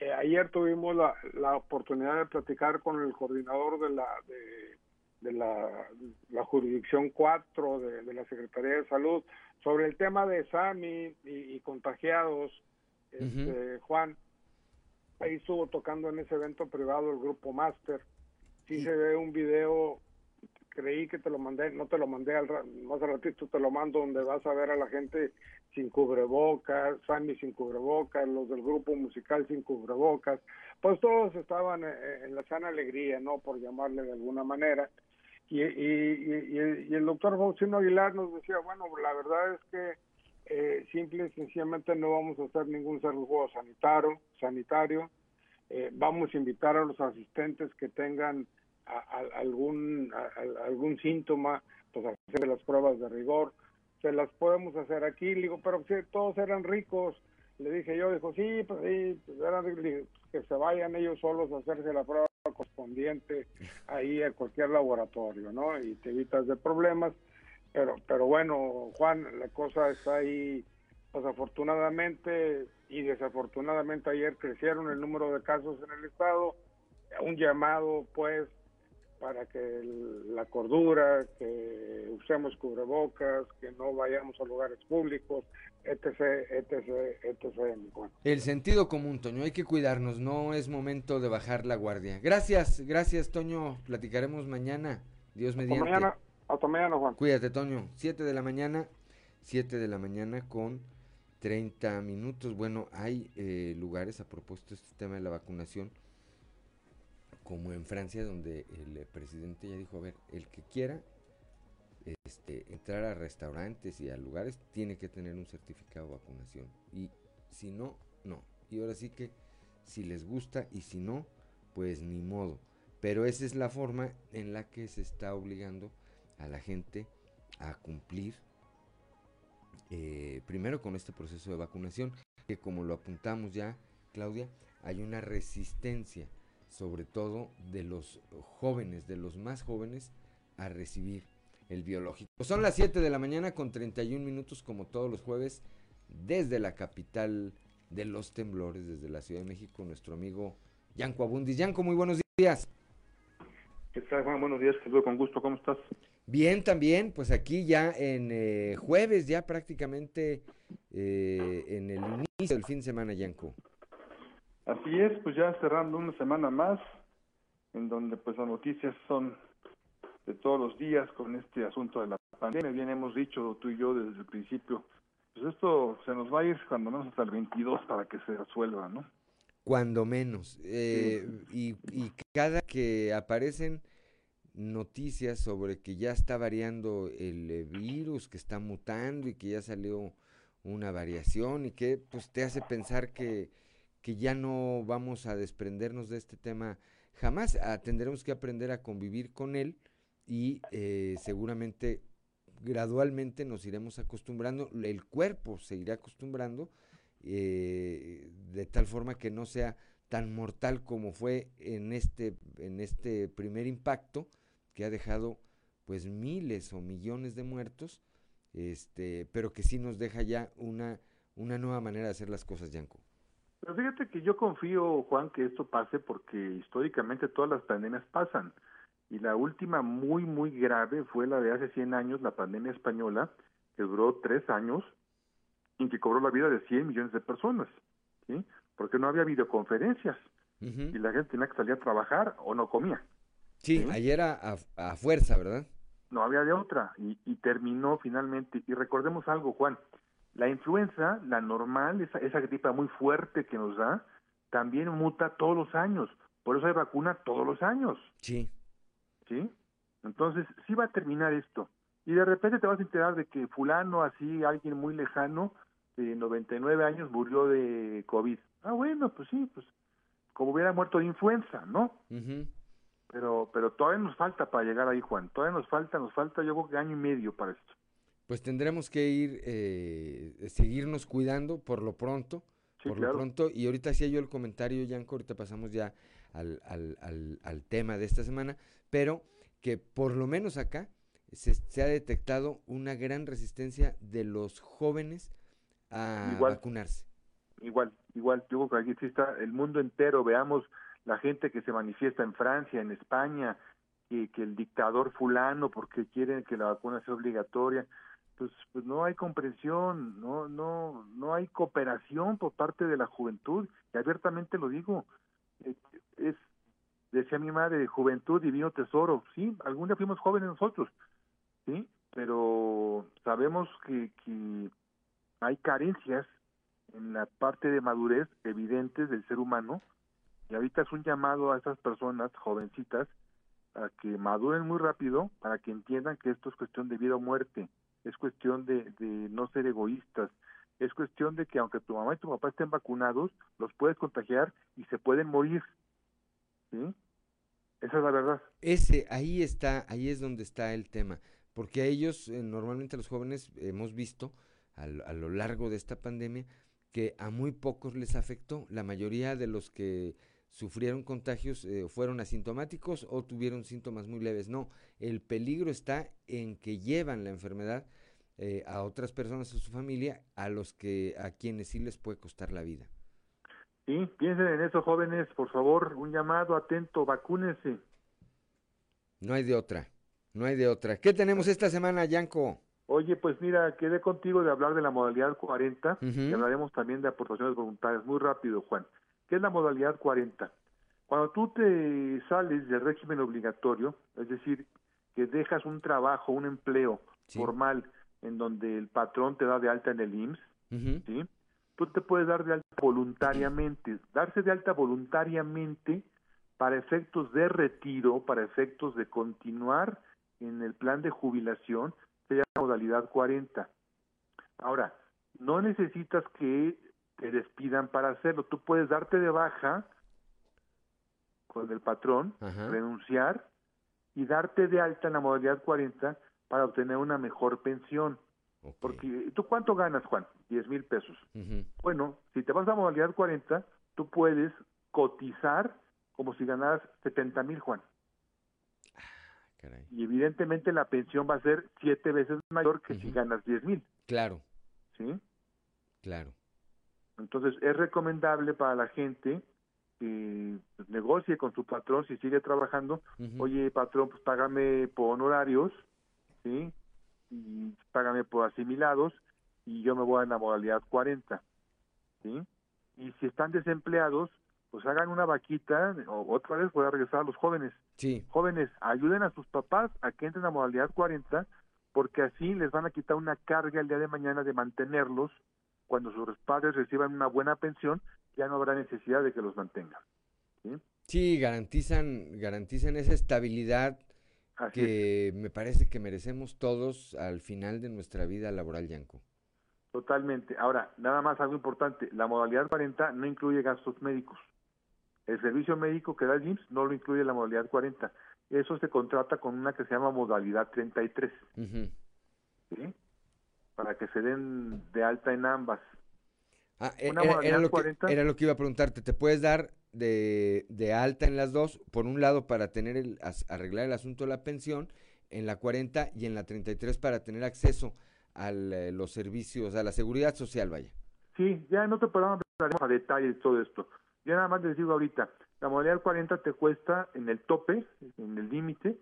Eh, ayer tuvimos la, la oportunidad de platicar con el coordinador de la de, de la, la jurisdicción 4 de, de la Secretaría de Salud sobre el tema de SAMI y, y contagiados, este, Juan. Ahí estuvo tocando en ese evento privado el grupo Master. Sí se ve un video creí que te lo mandé, no te lo mandé al más al ratito, te lo mando donde vas a ver a la gente sin cubrebocas, Sammy sin cubrebocas, los del grupo musical sin cubrebocas, pues todos estaban eh, en la sana alegría, ¿no? Por llamarle de alguna manera. Y, y, y- y el, doctor Faustino Aguilar nos decía, bueno, la verdad es que eh, simple y sencillamente no vamos a hacer ningún servicio sanitario, sanitario. Eh, vamos a invitar a los asistentes que tengan algún algún síntoma, pues a hacer las pruebas de rigor. Se las podemos hacer aquí, le digo, pero si todos eran ricos. Le dije yo, dijo, sí, pues sí, pues eran dije, "Pues que se vayan ellos solos a hacerse la prueba correspondiente ahí a cualquier laboratorio, ¿no? Y te evitas de problemas. Pero, pero bueno, Juan, la cosa está ahí, pues afortunadamente y desafortunadamente ayer crecieron el número de casos en el estado. Un llamado, pues, para que el- la cordura, que usemos cubrebocas, que no vayamos a lugares públicos, etc., etc., etc.. El sentido común, Toño, hay que cuidarnos, no es momento de bajar la guardia. Gracias, gracias, Toño. Platicaremos mañana. Dios Hasta mediante. mañana, hasta mañana, Juan. Cuídate, Toño. 7 de la mañana, 7 de la mañana con 30 minutos. Bueno, hay eh, lugares a propósito de este tema de la vacunación, como en Francia, donde el eh, presidente ya dijo, a ver, el que quiera este, entrar a restaurantes y a lugares tiene que tener un certificado de vacunación. Y si no, no. Y ahora sí que si les gusta y si no, pues ni modo. Pero esa es la forma en la que se está obligando a la gente a cumplir eh, primero con este proceso de vacunación, que como lo apuntamos ya, Claudia, hay una resistencia, sobre todo de los jóvenes, de los más jóvenes, a recibir el biológico. Son las 7 de la mañana con 31 minutos, como todos los jueves, desde la capital de los temblores, desde la Ciudad de México, nuestro amigo Yanco Abundis. Yanco, muy buenos días. ¿Qué tal, Juan? Buenos días, te saludo con gusto, ¿cómo estás? Bien, también, pues aquí ya en eh, jueves, ya prácticamente eh, en el inicio del fin de semana, Yanko. Así es, pues ya cerrando una semana más, en donde pues las noticias son de todos los días con este asunto de la pandemia. Bien hemos dicho tú y yo desde el principio, pues esto se nos va a ir cuando menos hasta el 22 para que se resuelva, ¿no? Cuando menos. eh, y, y cada que aparecen noticias sobre que ya está variando el virus, que está mutando y que ya salió una variación y que pues te hace pensar que, que ya no vamos a desprendernos de este tema jamás. Ah, tendremos que aprender a convivir con él y eh, seguramente gradualmente nos iremos acostumbrando, el cuerpo se irá acostumbrando eh, de tal forma que no sea tan mortal como fue en este, en este primer impacto que ha dejado pues miles o millones de muertos, este, pero que sí nos deja ya una, una nueva manera de hacer las cosas, Yanko. Pero fíjate que yo confío, Juan, que esto pase porque históricamente todas las pandemias pasan. Y la última muy, muy grave fue la de hace 100 años, la pandemia española, que duró tres años y que cobró la vida de 100 millones de personas, ¿sí? Porque no había videoconferencias y la gente tenía que salir a trabajar o no comía. Sí, ayer a, a, a fuerza, ¿verdad? No había de otra y, y terminó finalmente. Y recordemos algo, Juan, la influenza, la normal, esa, esa gripa muy fuerte que nos da, también muta todos los años. Por eso hay vacuna todos los años. Sí. ¿Sí? Entonces, sí va a terminar esto. Y de repente te vas a enterar de que fulano, así, alguien muy lejano, de 99 años, murió de COVID. Ah, bueno, pues sí, pues como hubiera muerto de influenza, ¿no? Pero, pero todavía nos falta para llegar ahí, Juan. Todavía nos falta, nos falta yo creo que año y medio para esto. Pues tendremos que ir, eh, seguirnos cuidando por lo pronto, Sí, por claro. lo pronto. Y ahorita hacía yo el comentario, Yanko, ahorita pasamos ya al, al, al, al tema de esta semana, pero que por lo menos acá se, se ha detectado una gran resistencia de los jóvenes a Igual. vacunarse. Igual, igual, yo creo que aquí sí está el mundo entero, veamos la gente que se manifiesta en Francia, en España, que, que el dictador fulano porque quieren que la vacuna sea obligatoria, pues, pues no hay comprensión, no, no, no hay cooperación por parte de la juventud, y abiertamente lo digo, Eh, es Decía mi madre, juventud, divino tesoro. Sí, algún día fuimos jóvenes nosotros, ¿sí? Pero sabemos que, que hay carencias en la parte de madurez evidentes del ser humano y ahorita es un llamado a esas personas jovencitas a que maduren muy rápido para que entiendan que esto es cuestión de vida o muerte, es cuestión de, no ser egoístas, es cuestión de que aunque tu mamá y tu papá estén vacunados, los puedes contagiar y se pueden morir. ¿Sí? Esa es la verdad. Ese, ahí está, ahí es donde está el tema, porque a ellos, eh, normalmente los jóvenes, hemos visto a, a lo largo de esta pandemia que a muy pocos les afectó. La mayoría de los que sufrieron contagios eh, fueron asintomáticos o tuvieron síntomas muy leves. No, el peligro está en que llevan la enfermedad eh, a otras personas, a su familia, a los que, a quienes sí les puede costar la vida. Sí, piensen en eso, jóvenes, por favor, un llamado atento, vacúnense. No hay de otra, no hay de otra. ¿Qué tenemos esta semana, Yanko? Oye, pues mira, quedé contigo de hablar de la modalidad 40 y hablaremos también de aportaciones voluntarias. Muy rápido, Juan. ¿Qué es la modalidad 40? Cuando tú te sales del régimen obligatorio, es decir, que dejas un trabajo, un empleo formal en donde el patrón te da de alta en el IMSS, ¿sí? Tú te puedes dar de alta voluntariamente. Darse de alta voluntariamente para efectos de retiro, para efectos de continuar en el plan de jubilación, se llama modalidad 40. Ahora, no necesitas que te despidan para hacerlo. Tú puedes darte de baja con el patrón, Ajá. renunciar y darte de alta en la modalidad 40 para obtener una mejor pensión. Porque tú cuánto ganas, Juan? 10 mil pesos. Bueno, si te vas a modalidad 40, tú puedes cotizar como si ganaras 70 mil, Juan. Caray. Y evidentemente la pensión va a ser siete veces mayor que si ganas 10 mil, Claro, ¿sí? claro. Entonces es recomendable para la gente que pues, negocie con su patrón si sigue trabajando. Oye, patrón, pues págame por honorarios, ¿sí? Y págame por asimilados y yo me voy a la modalidad 40, ¿sí? Y si están desempleados, pues hagan una vaquita, o otra vez voy a regresar a los jóvenes. Sí. Jóvenes, ayuden a sus papás a que entren a modalidad 40, porque así les van a quitar una carga el día de mañana de mantenerlos. Cuando sus padres reciban una buena pensión, ya no habrá necesidad de que los mantengan. ¿sí? Sí, garantizan, garantizan esa estabilidad Así que me parece que merecemos todos al final de nuestra vida laboral, Yanko. Totalmente. Ahora, nada más algo importante, la modalidad 40 no incluye gastos médicos. El servicio médico que da el IMSS no lo incluye la modalidad 40. Eso se contrata con una que se llama modalidad 33, Ujú. ¿sí? Para que se den de alta en ambas. Ah, e- Una era, lo que, 40. era lo que iba a preguntarte. ¿Te puedes dar de, de alta en las dos? Por un lado, para tener el, as- arreglar el asunto de la pensión, en la 40 y en la 33 para tener acceso a los servicios, a la seguridad social, vaya. Sí, ya en otro programa hablaremos a detalle de todo esto. Ya nada más les digo ahorita, la modalidad 40 te cuesta en el tope, en el límite,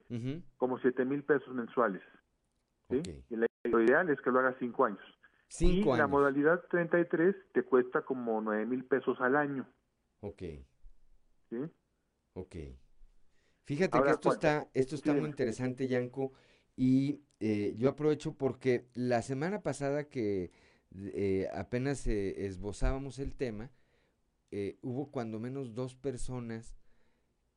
como siete mil pesos mensuales. ¿Sí? Y la- lo ideal es que lo hagas cinco años. Cinco y la años. modalidad 33 te cuesta como nueve mil pesos al año. Ok, ¿sí? ok. Fíjate Ahora, que esto está, esto está muy interesante, Yanko, y eh, yo aprovecho porque la semana pasada que eh, apenas eh, esbozábamos el tema, hubo cuando menos dos personas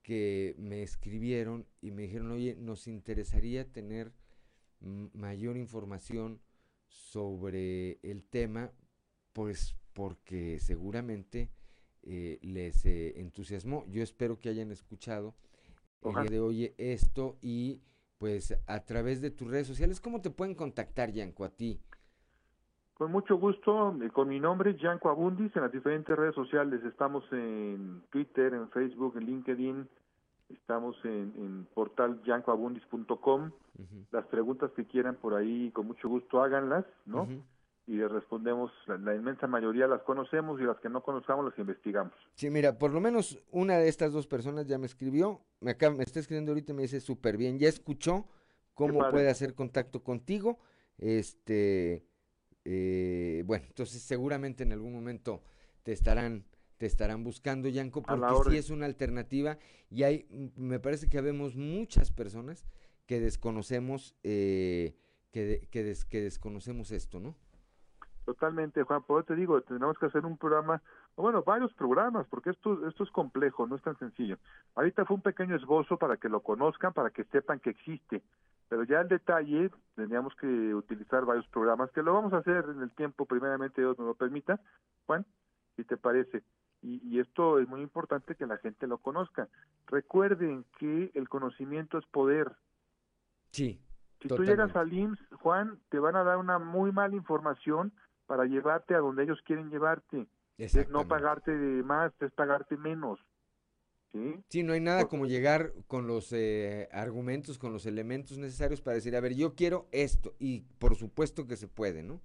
que me escribieron y me dijeron, oye, nos interesaría tener mayor información sobre el tema, pues porque seguramente eh, les eh, entusiasmó. Yo espero que hayan escuchado el día de hoy esto y pues a través de tus redes sociales, ¿cómo te pueden contactar, Yanko, a ti? Con mucho gusto, eh, con mi nombre, Gianco Abundis, en las diferentes redes sociales. Estamos en Twitter, en Facebook, en LinkedIn, estamos en, en portal giancoabundis.com. Las preguntas que quieran por ahí, con mucho gusto háganlas, ¿no? Y les respondemos, la, la inmensa mayoría las conocemos y las que no conozcamos las investigamos. Sí, mira, por lo menos una de estas dos personas ya me escribió, me, acaba, me está escribiendo ahorita y me dice súper bien, ya escuchó cómo puede hacer contacto contigo, este, eh, bueno, entonces seguramente en algún momento te estarán, te estarán buscando, Yanko, porque sí es una alternativa y hay, me parece que habemos muchas personas que desconocemos, eh, que, de- que, des- que desconocemos esto, ¿no? Totalmente, Juan. Por eso te digo, tenemos que hacer un programa, o bueno, varios programas, porque esto, esto es complejo, no es tan sencillo. Ahorita fue un pequeño esbozo para que lo conozcan, para que sepan que existe. Pero ya el detalle, tendríamos que utilizar varios programas, que lo vamos a hacer en el tiempo, primeramente Dios nos lo permita, Juan, si te parece. Y, y esto es muy importante que la gente lo conozca. Recuerden que el conocimiento es poder. Sí. Si tú llegas al IMSS, Juan, te van a dar una muy mala información para llevarte a donde ellos quieren llevarte. Es no pagarte de más, es pagarte menos. ¿Sí? Sí, no hay nada como llegar con los eh, argumentos, con los elementos necesarios para decir, a ver, yo quiero esto, y por supuesto que se puede, ¿no?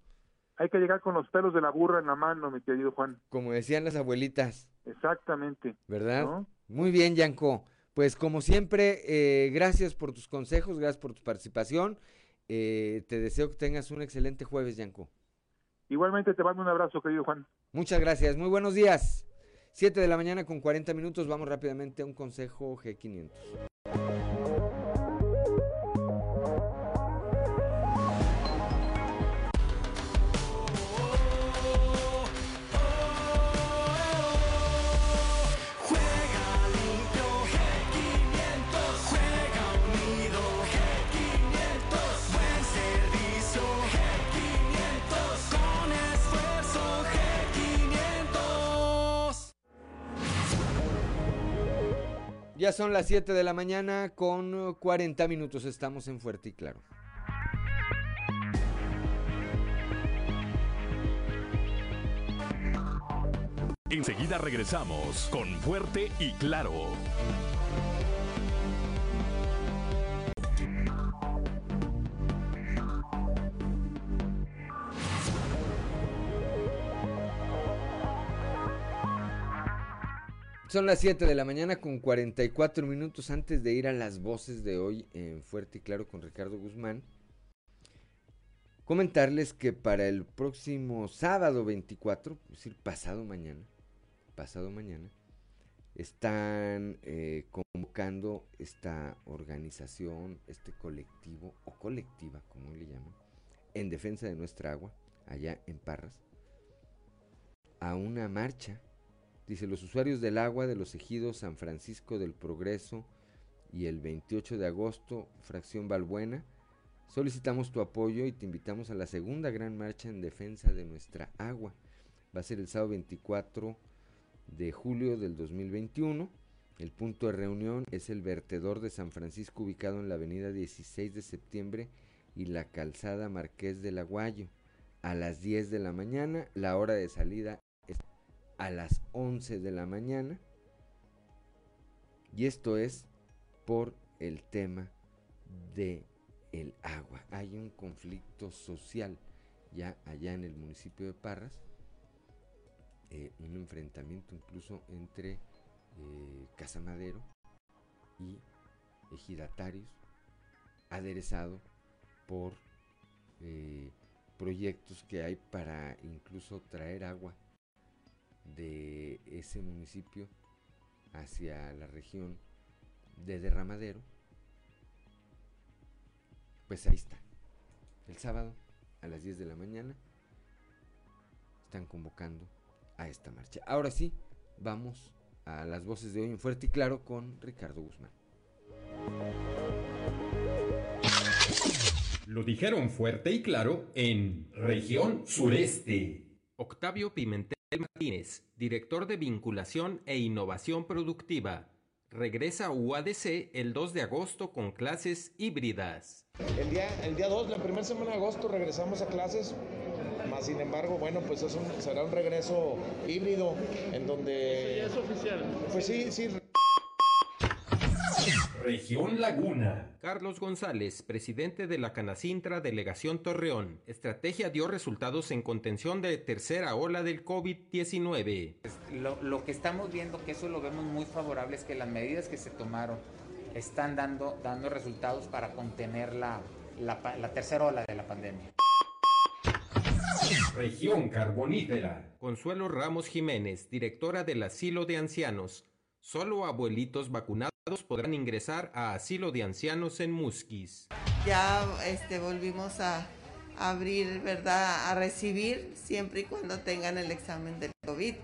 Hay que llegar con los pelos de la burra en la mano, mi querido Juan. Como decían las abuelitas, Exactamente. ¿verdad? ¿No? Muy bien, Yanko. Pues como siempre, eh, gracias por tus consejos, gracias por tu participación. Eh, te deseo que tengas un excelente jueves, Yanko. Igualmente te mando un abrazo, querido Juan. Muchas gracias, muy buenos días. 7 de la mañana con 40 minutos, vamos rápidamente a un consejo G500. Ya son las 7 de la mañana con eh, 40 minutos, estamos en Fuerte y Claro. Enseguida regresamos con Fuerte y Claro. Son las 7 de la mañana con 44 minutos antes de ir a las voces de hoy en Fuerte y Claro con Ricardo Guzmán. Comentarles que para el próximo sábado 24, es decir, pasado mañana, pasado mañana, están eh, convocando esta organización, este colectivo o colectiva, como le llaman, en defensa de nuestra agua, allá en Parras, a una marcha Dice, los usuarios del agua de los ejidos San Francisco del Progreso y el 28 de agosto, fracción Balbuena, solicitamos tu apoyo y te invitamos a la segunda gran marcha en defensa de nuestra agua. Va a ser el sábado 24 de julio del 2021. El punto de reunión es el vertedor de San Francisco ubicado en la avenida 16 de septiembre y la calzada Marqués del Aguayo. A las 10 de la mañana, la hora de salida a las 11 de la mañana. Y esto es por el tema de el agua. Hay un conflicto social ya allá en el municipio de Parras. eh, un enfrentamiento incluso entre eh, Casa Madero y ejidatarios aderezado por eh, proyectos que hay para incluso traer agua de ese municipio hacia la región de Derramadero, pues ahí está. El sábado a las 10 de la mañana están convocando a esta marcha. Ahora sí, vamos a las voces de hoy en Fuerte y Claro con Ricardo Guzmán. Lo dijeron fuerte y claro en región sureste. Octavio Pimentel Martínez, director de vinculación e innovación productiva, regresa a UADC el 2 de agosto con clases híbridas. El día, el día 2, la primera semana de agosto, regresamos a clases. Más sin embargo, bueno, pues es un- será un regreso híbrido en donde... es oficial. Pues sí, sí. Región Laguna. Carlos González, presidente de la Canacintra Delegación Torreón. Estrategia dio resultados en contención de tercera ola del COVID-19. Lo, lo que estamos viendo, que eso lo vemos muy favorable, es que las medidas que se tomaron están dando, dando resultados para contener la, la la tercera ola de la pandemia. Región carbonífera. Consuelo Ramos Jiménez, directora del Asilo de Ancianos. Solo abuelitos vacunados podrán ingresar a Asilo de Ancianos en Musquis. Ya este, volvimos a abrir, ¿verdad? A recibir siempre y cuando tengan el examen del COVID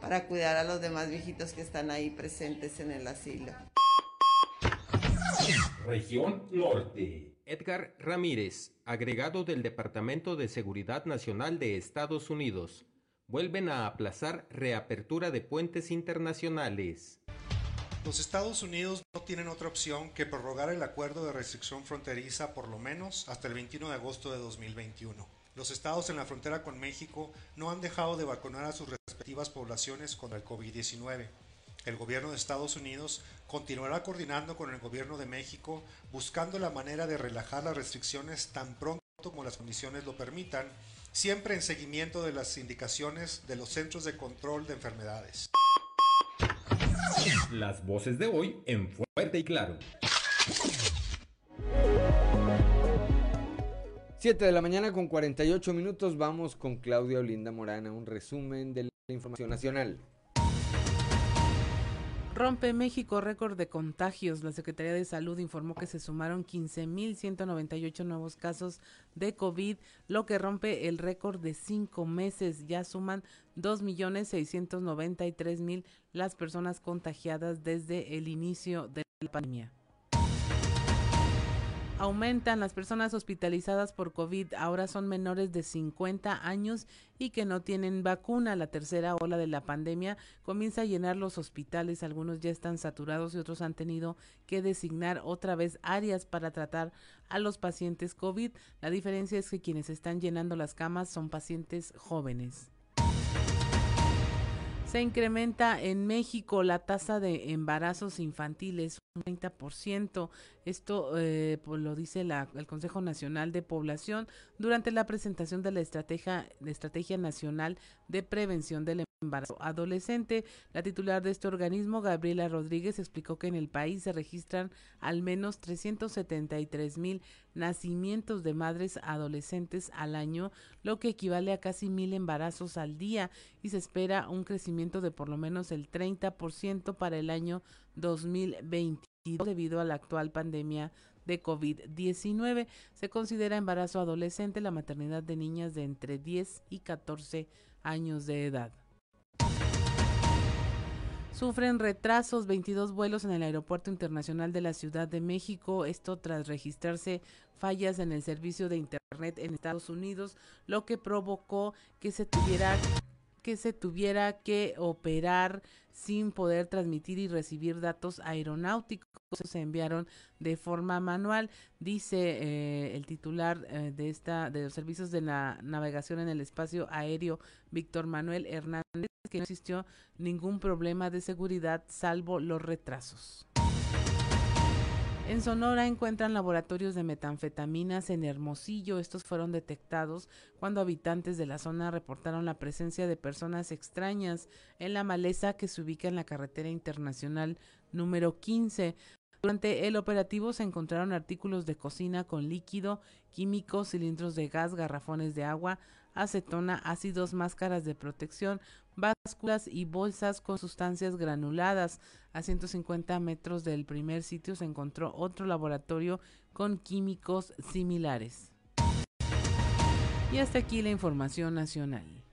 para cuidar a los demás viejitos que están ahí presentes en el asilo. Región norte. Edgar Ramírez, agregado del Departamento de Seguridad Nacional de Estados Unidos. Vuelven a aplazar reapertura de puentes internacionales. Los Estados Unidos no tienen otra opción que prorrogar el acuerdo de restricción fronteriza por lo menos hasta el 21 de agosto de 2021. Los estados en la frontera con México no han dejado de vacunar a sus respectivas poblaciones contra el COVID-19. El gobierno de Estados Unidos continuará coordinando con el gobierno de México buscando la manera de relajar las restricciones tan pronto como las condiciones lo permitan, siempre en seguimiento de las indicaciones de los Centros de Control de Enfermedades. Las voces de hoy en Fuerte y Claro. 7 de la mañana con 48 minutos vamos con Claudia Olinda Morana, un resumen de la información nacional. Rompe México récord de contagios. La Secretaría de Salud informó que se sumaron 15.198 nuevos casos de COVID, lo que rompe el récord de cinco meses. Ya suman 2.693.000 las personas contagiadas desde el inicio de la pandemia. Aumentan las personas hospitalizadas por COVID, ahora son menores de 50 años y que no tienen vacuna. La tercera ola de la pandemia comienza a llenar los hospitales, algunos ya están saturados y otros han tenido que designar otra vez áreas para tratar a los pacientes COVID. La diferencia es que quienes están llenando las camas son pacientes jóvenes. Se incrementa en México la tasa de embarazos infantiles un 30%. Esto eh, pues lo dice la, el Consejo Nacional de Población durante la presentación de la estrategia, la estrategia Nacional de Prevención del Embarazo Adolescente. La titular de este organismo, Gabriela Rodríguez, explicó que en el país se registran al menos 373 mil nacimientos de madres adolescentes al año, lo que equivale a casi mil embarazos al día y se espera un crecimiento de por lo menos el 30% para el año 2022 debido a la actual pandemia de COVID-19. Se considera embarazo adolescente la maternidad de niñas de entre 10 y 14 años de edad. Sufren retrasos 22 vuelos en el Aeropuerto Internacional de la Ciudad de México, esto tras registrarse fallas en el servicio de Internet en Estados Unidos, lo que provocó que se tuviera que se tuviera que operar sin poder transmitir y recibir datos aeronáuticos se enviaron de forma manual. Dice eh, el titular eh, de esta de los servicios de la navegación en el espacio aéreo Víctor Manuel Hernández que no existió ningún problema de seguridad salvo los retrasos en Sonora encuentran laboratorios de metanfetaminas en Hermosillo. Estos fueron detectados cuando habitantes de la zona reportaron la presencia de personas extrañas en la maleza que se ubica en la carretera internacional número 15. Durante el operativo se encontraron artículos de cocina con líquido, químicos, cilindros de gas, garrafones de agua, acetona, ácidos, máscaras de protección, básculas y bolsas con sustancias granuladas. A 150 metros del primer sitio se encontró otro laboratorio con químicos similares. Y hasta aquí la información nacional.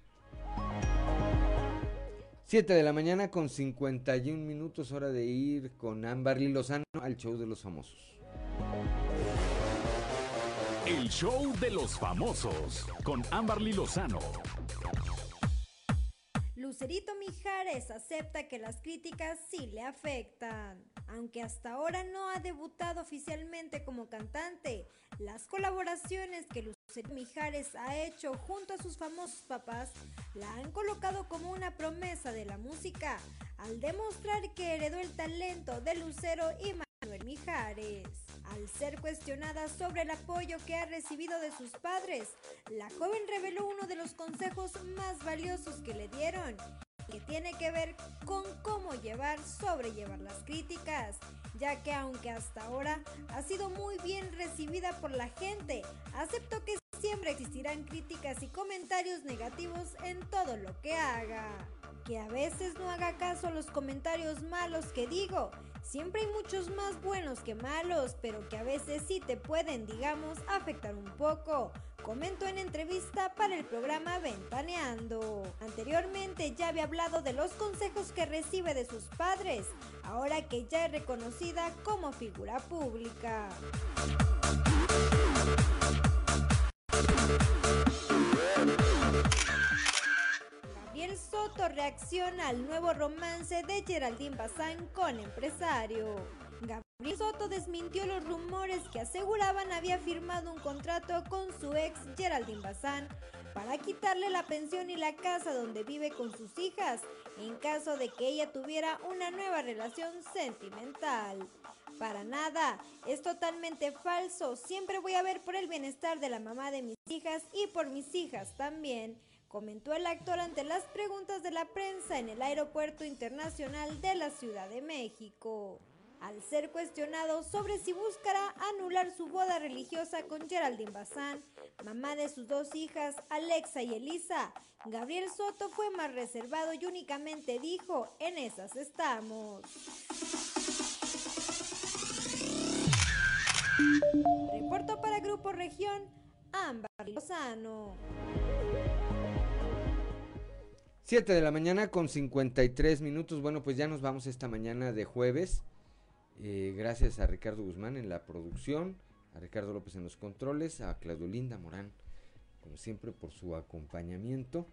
7 de la mañana con 51 minutos, hora de ir con Amberly Lozano al show de los famosos. El show de los famosos con Amberly Lozano. Lucerito Mijares acepta que las críticas sí le afectan. Aunque hasta ahora no ha debutado oficialmente como cantante, las colaboraciones que Lucerito Mijares ha hecho junto a sus famosos papás la han colocado como una promesa de la música, al demostrar que heredó el talento de Lucero y Al ser cuestionada sobre el apoyo que ha recibido de sus padres, la joven reveló uno de los consejos más valiosos que le dieron, que tiene que ver con cómo llevar, sobrellevar las críticas, ya que aunque hasta ahora ha sido muy bien recibida por la gente, aceptó que siempre existirán críticas y comentarios negativos en todo lo que haga. Que a veces no haga caso a los comentarios malos que digo. Siempre hay muchos más buenos que malos, pero que a veces sí te pueden, digamos, afectar un poco. Comentó en entrevista para el programa Ventaneando. Anteriormente ya había hablado de los consejos que recibe de sus padres, ahora que ya es reconocida como figura pública. Soto reacciona al nuevo romance de Geraldine Bazán con empresario. Gabriel Soto desmintió los rumores que aseguraban había firmado un contrato con su ex Geraldine Bazán para quitarle la pensión y la casa donde vive con sus hijas en caso de que ella tuviera una nueva relación sentimental. Para nada, es totalmente falso. Siempre voy a ver por el bienestar de la mamá de mis hijas y por mis hijas también, comentó el actor ante las preguntas de la prensa en el Aeropuerto Internacional de la Ciudad de México. Al ser cuestionado sobre si buscará anular su boda religiosa con Geraldine Bazán, mamá de sus dos hijas, Alexa y Elisa, Gabriel Soto fue más reservado y únicamente dijo, en esas estamos. Reporto para Grupo Región, Ámbar Lozano. 7 de la mañana con 53 minutos. Bueno, pues ya nos vamos esta mañana de jueves. Eh, gracias a Ricardo Guzmán en la producción, a Ricardo López en los controles, a Claudio Linda Morán, como siempre, por su acompañamiento,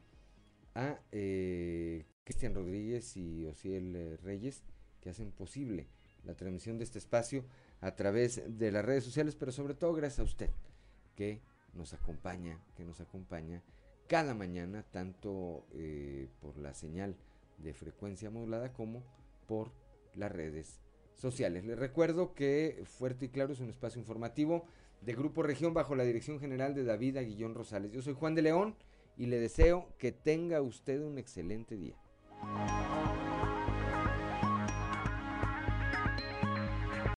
a eh, Cristian Rodríguez y Ociel eh, Reyes, que hacen posible la transmisión de este espacio a través de las redes sociales, pero sobre todo gracias a usted, que nos acompaña, que nos acompaña cada mañana, tanto eh, por la señal de frecuencia modulada como por las redes sociales. Les recuerdo que Fuerte y Claro es un espacio informativo de Grupo Región bajo la dirección general de David Aguillón Rosales. Yo soy Juan de León y le deseo que tenga usted un excelente día.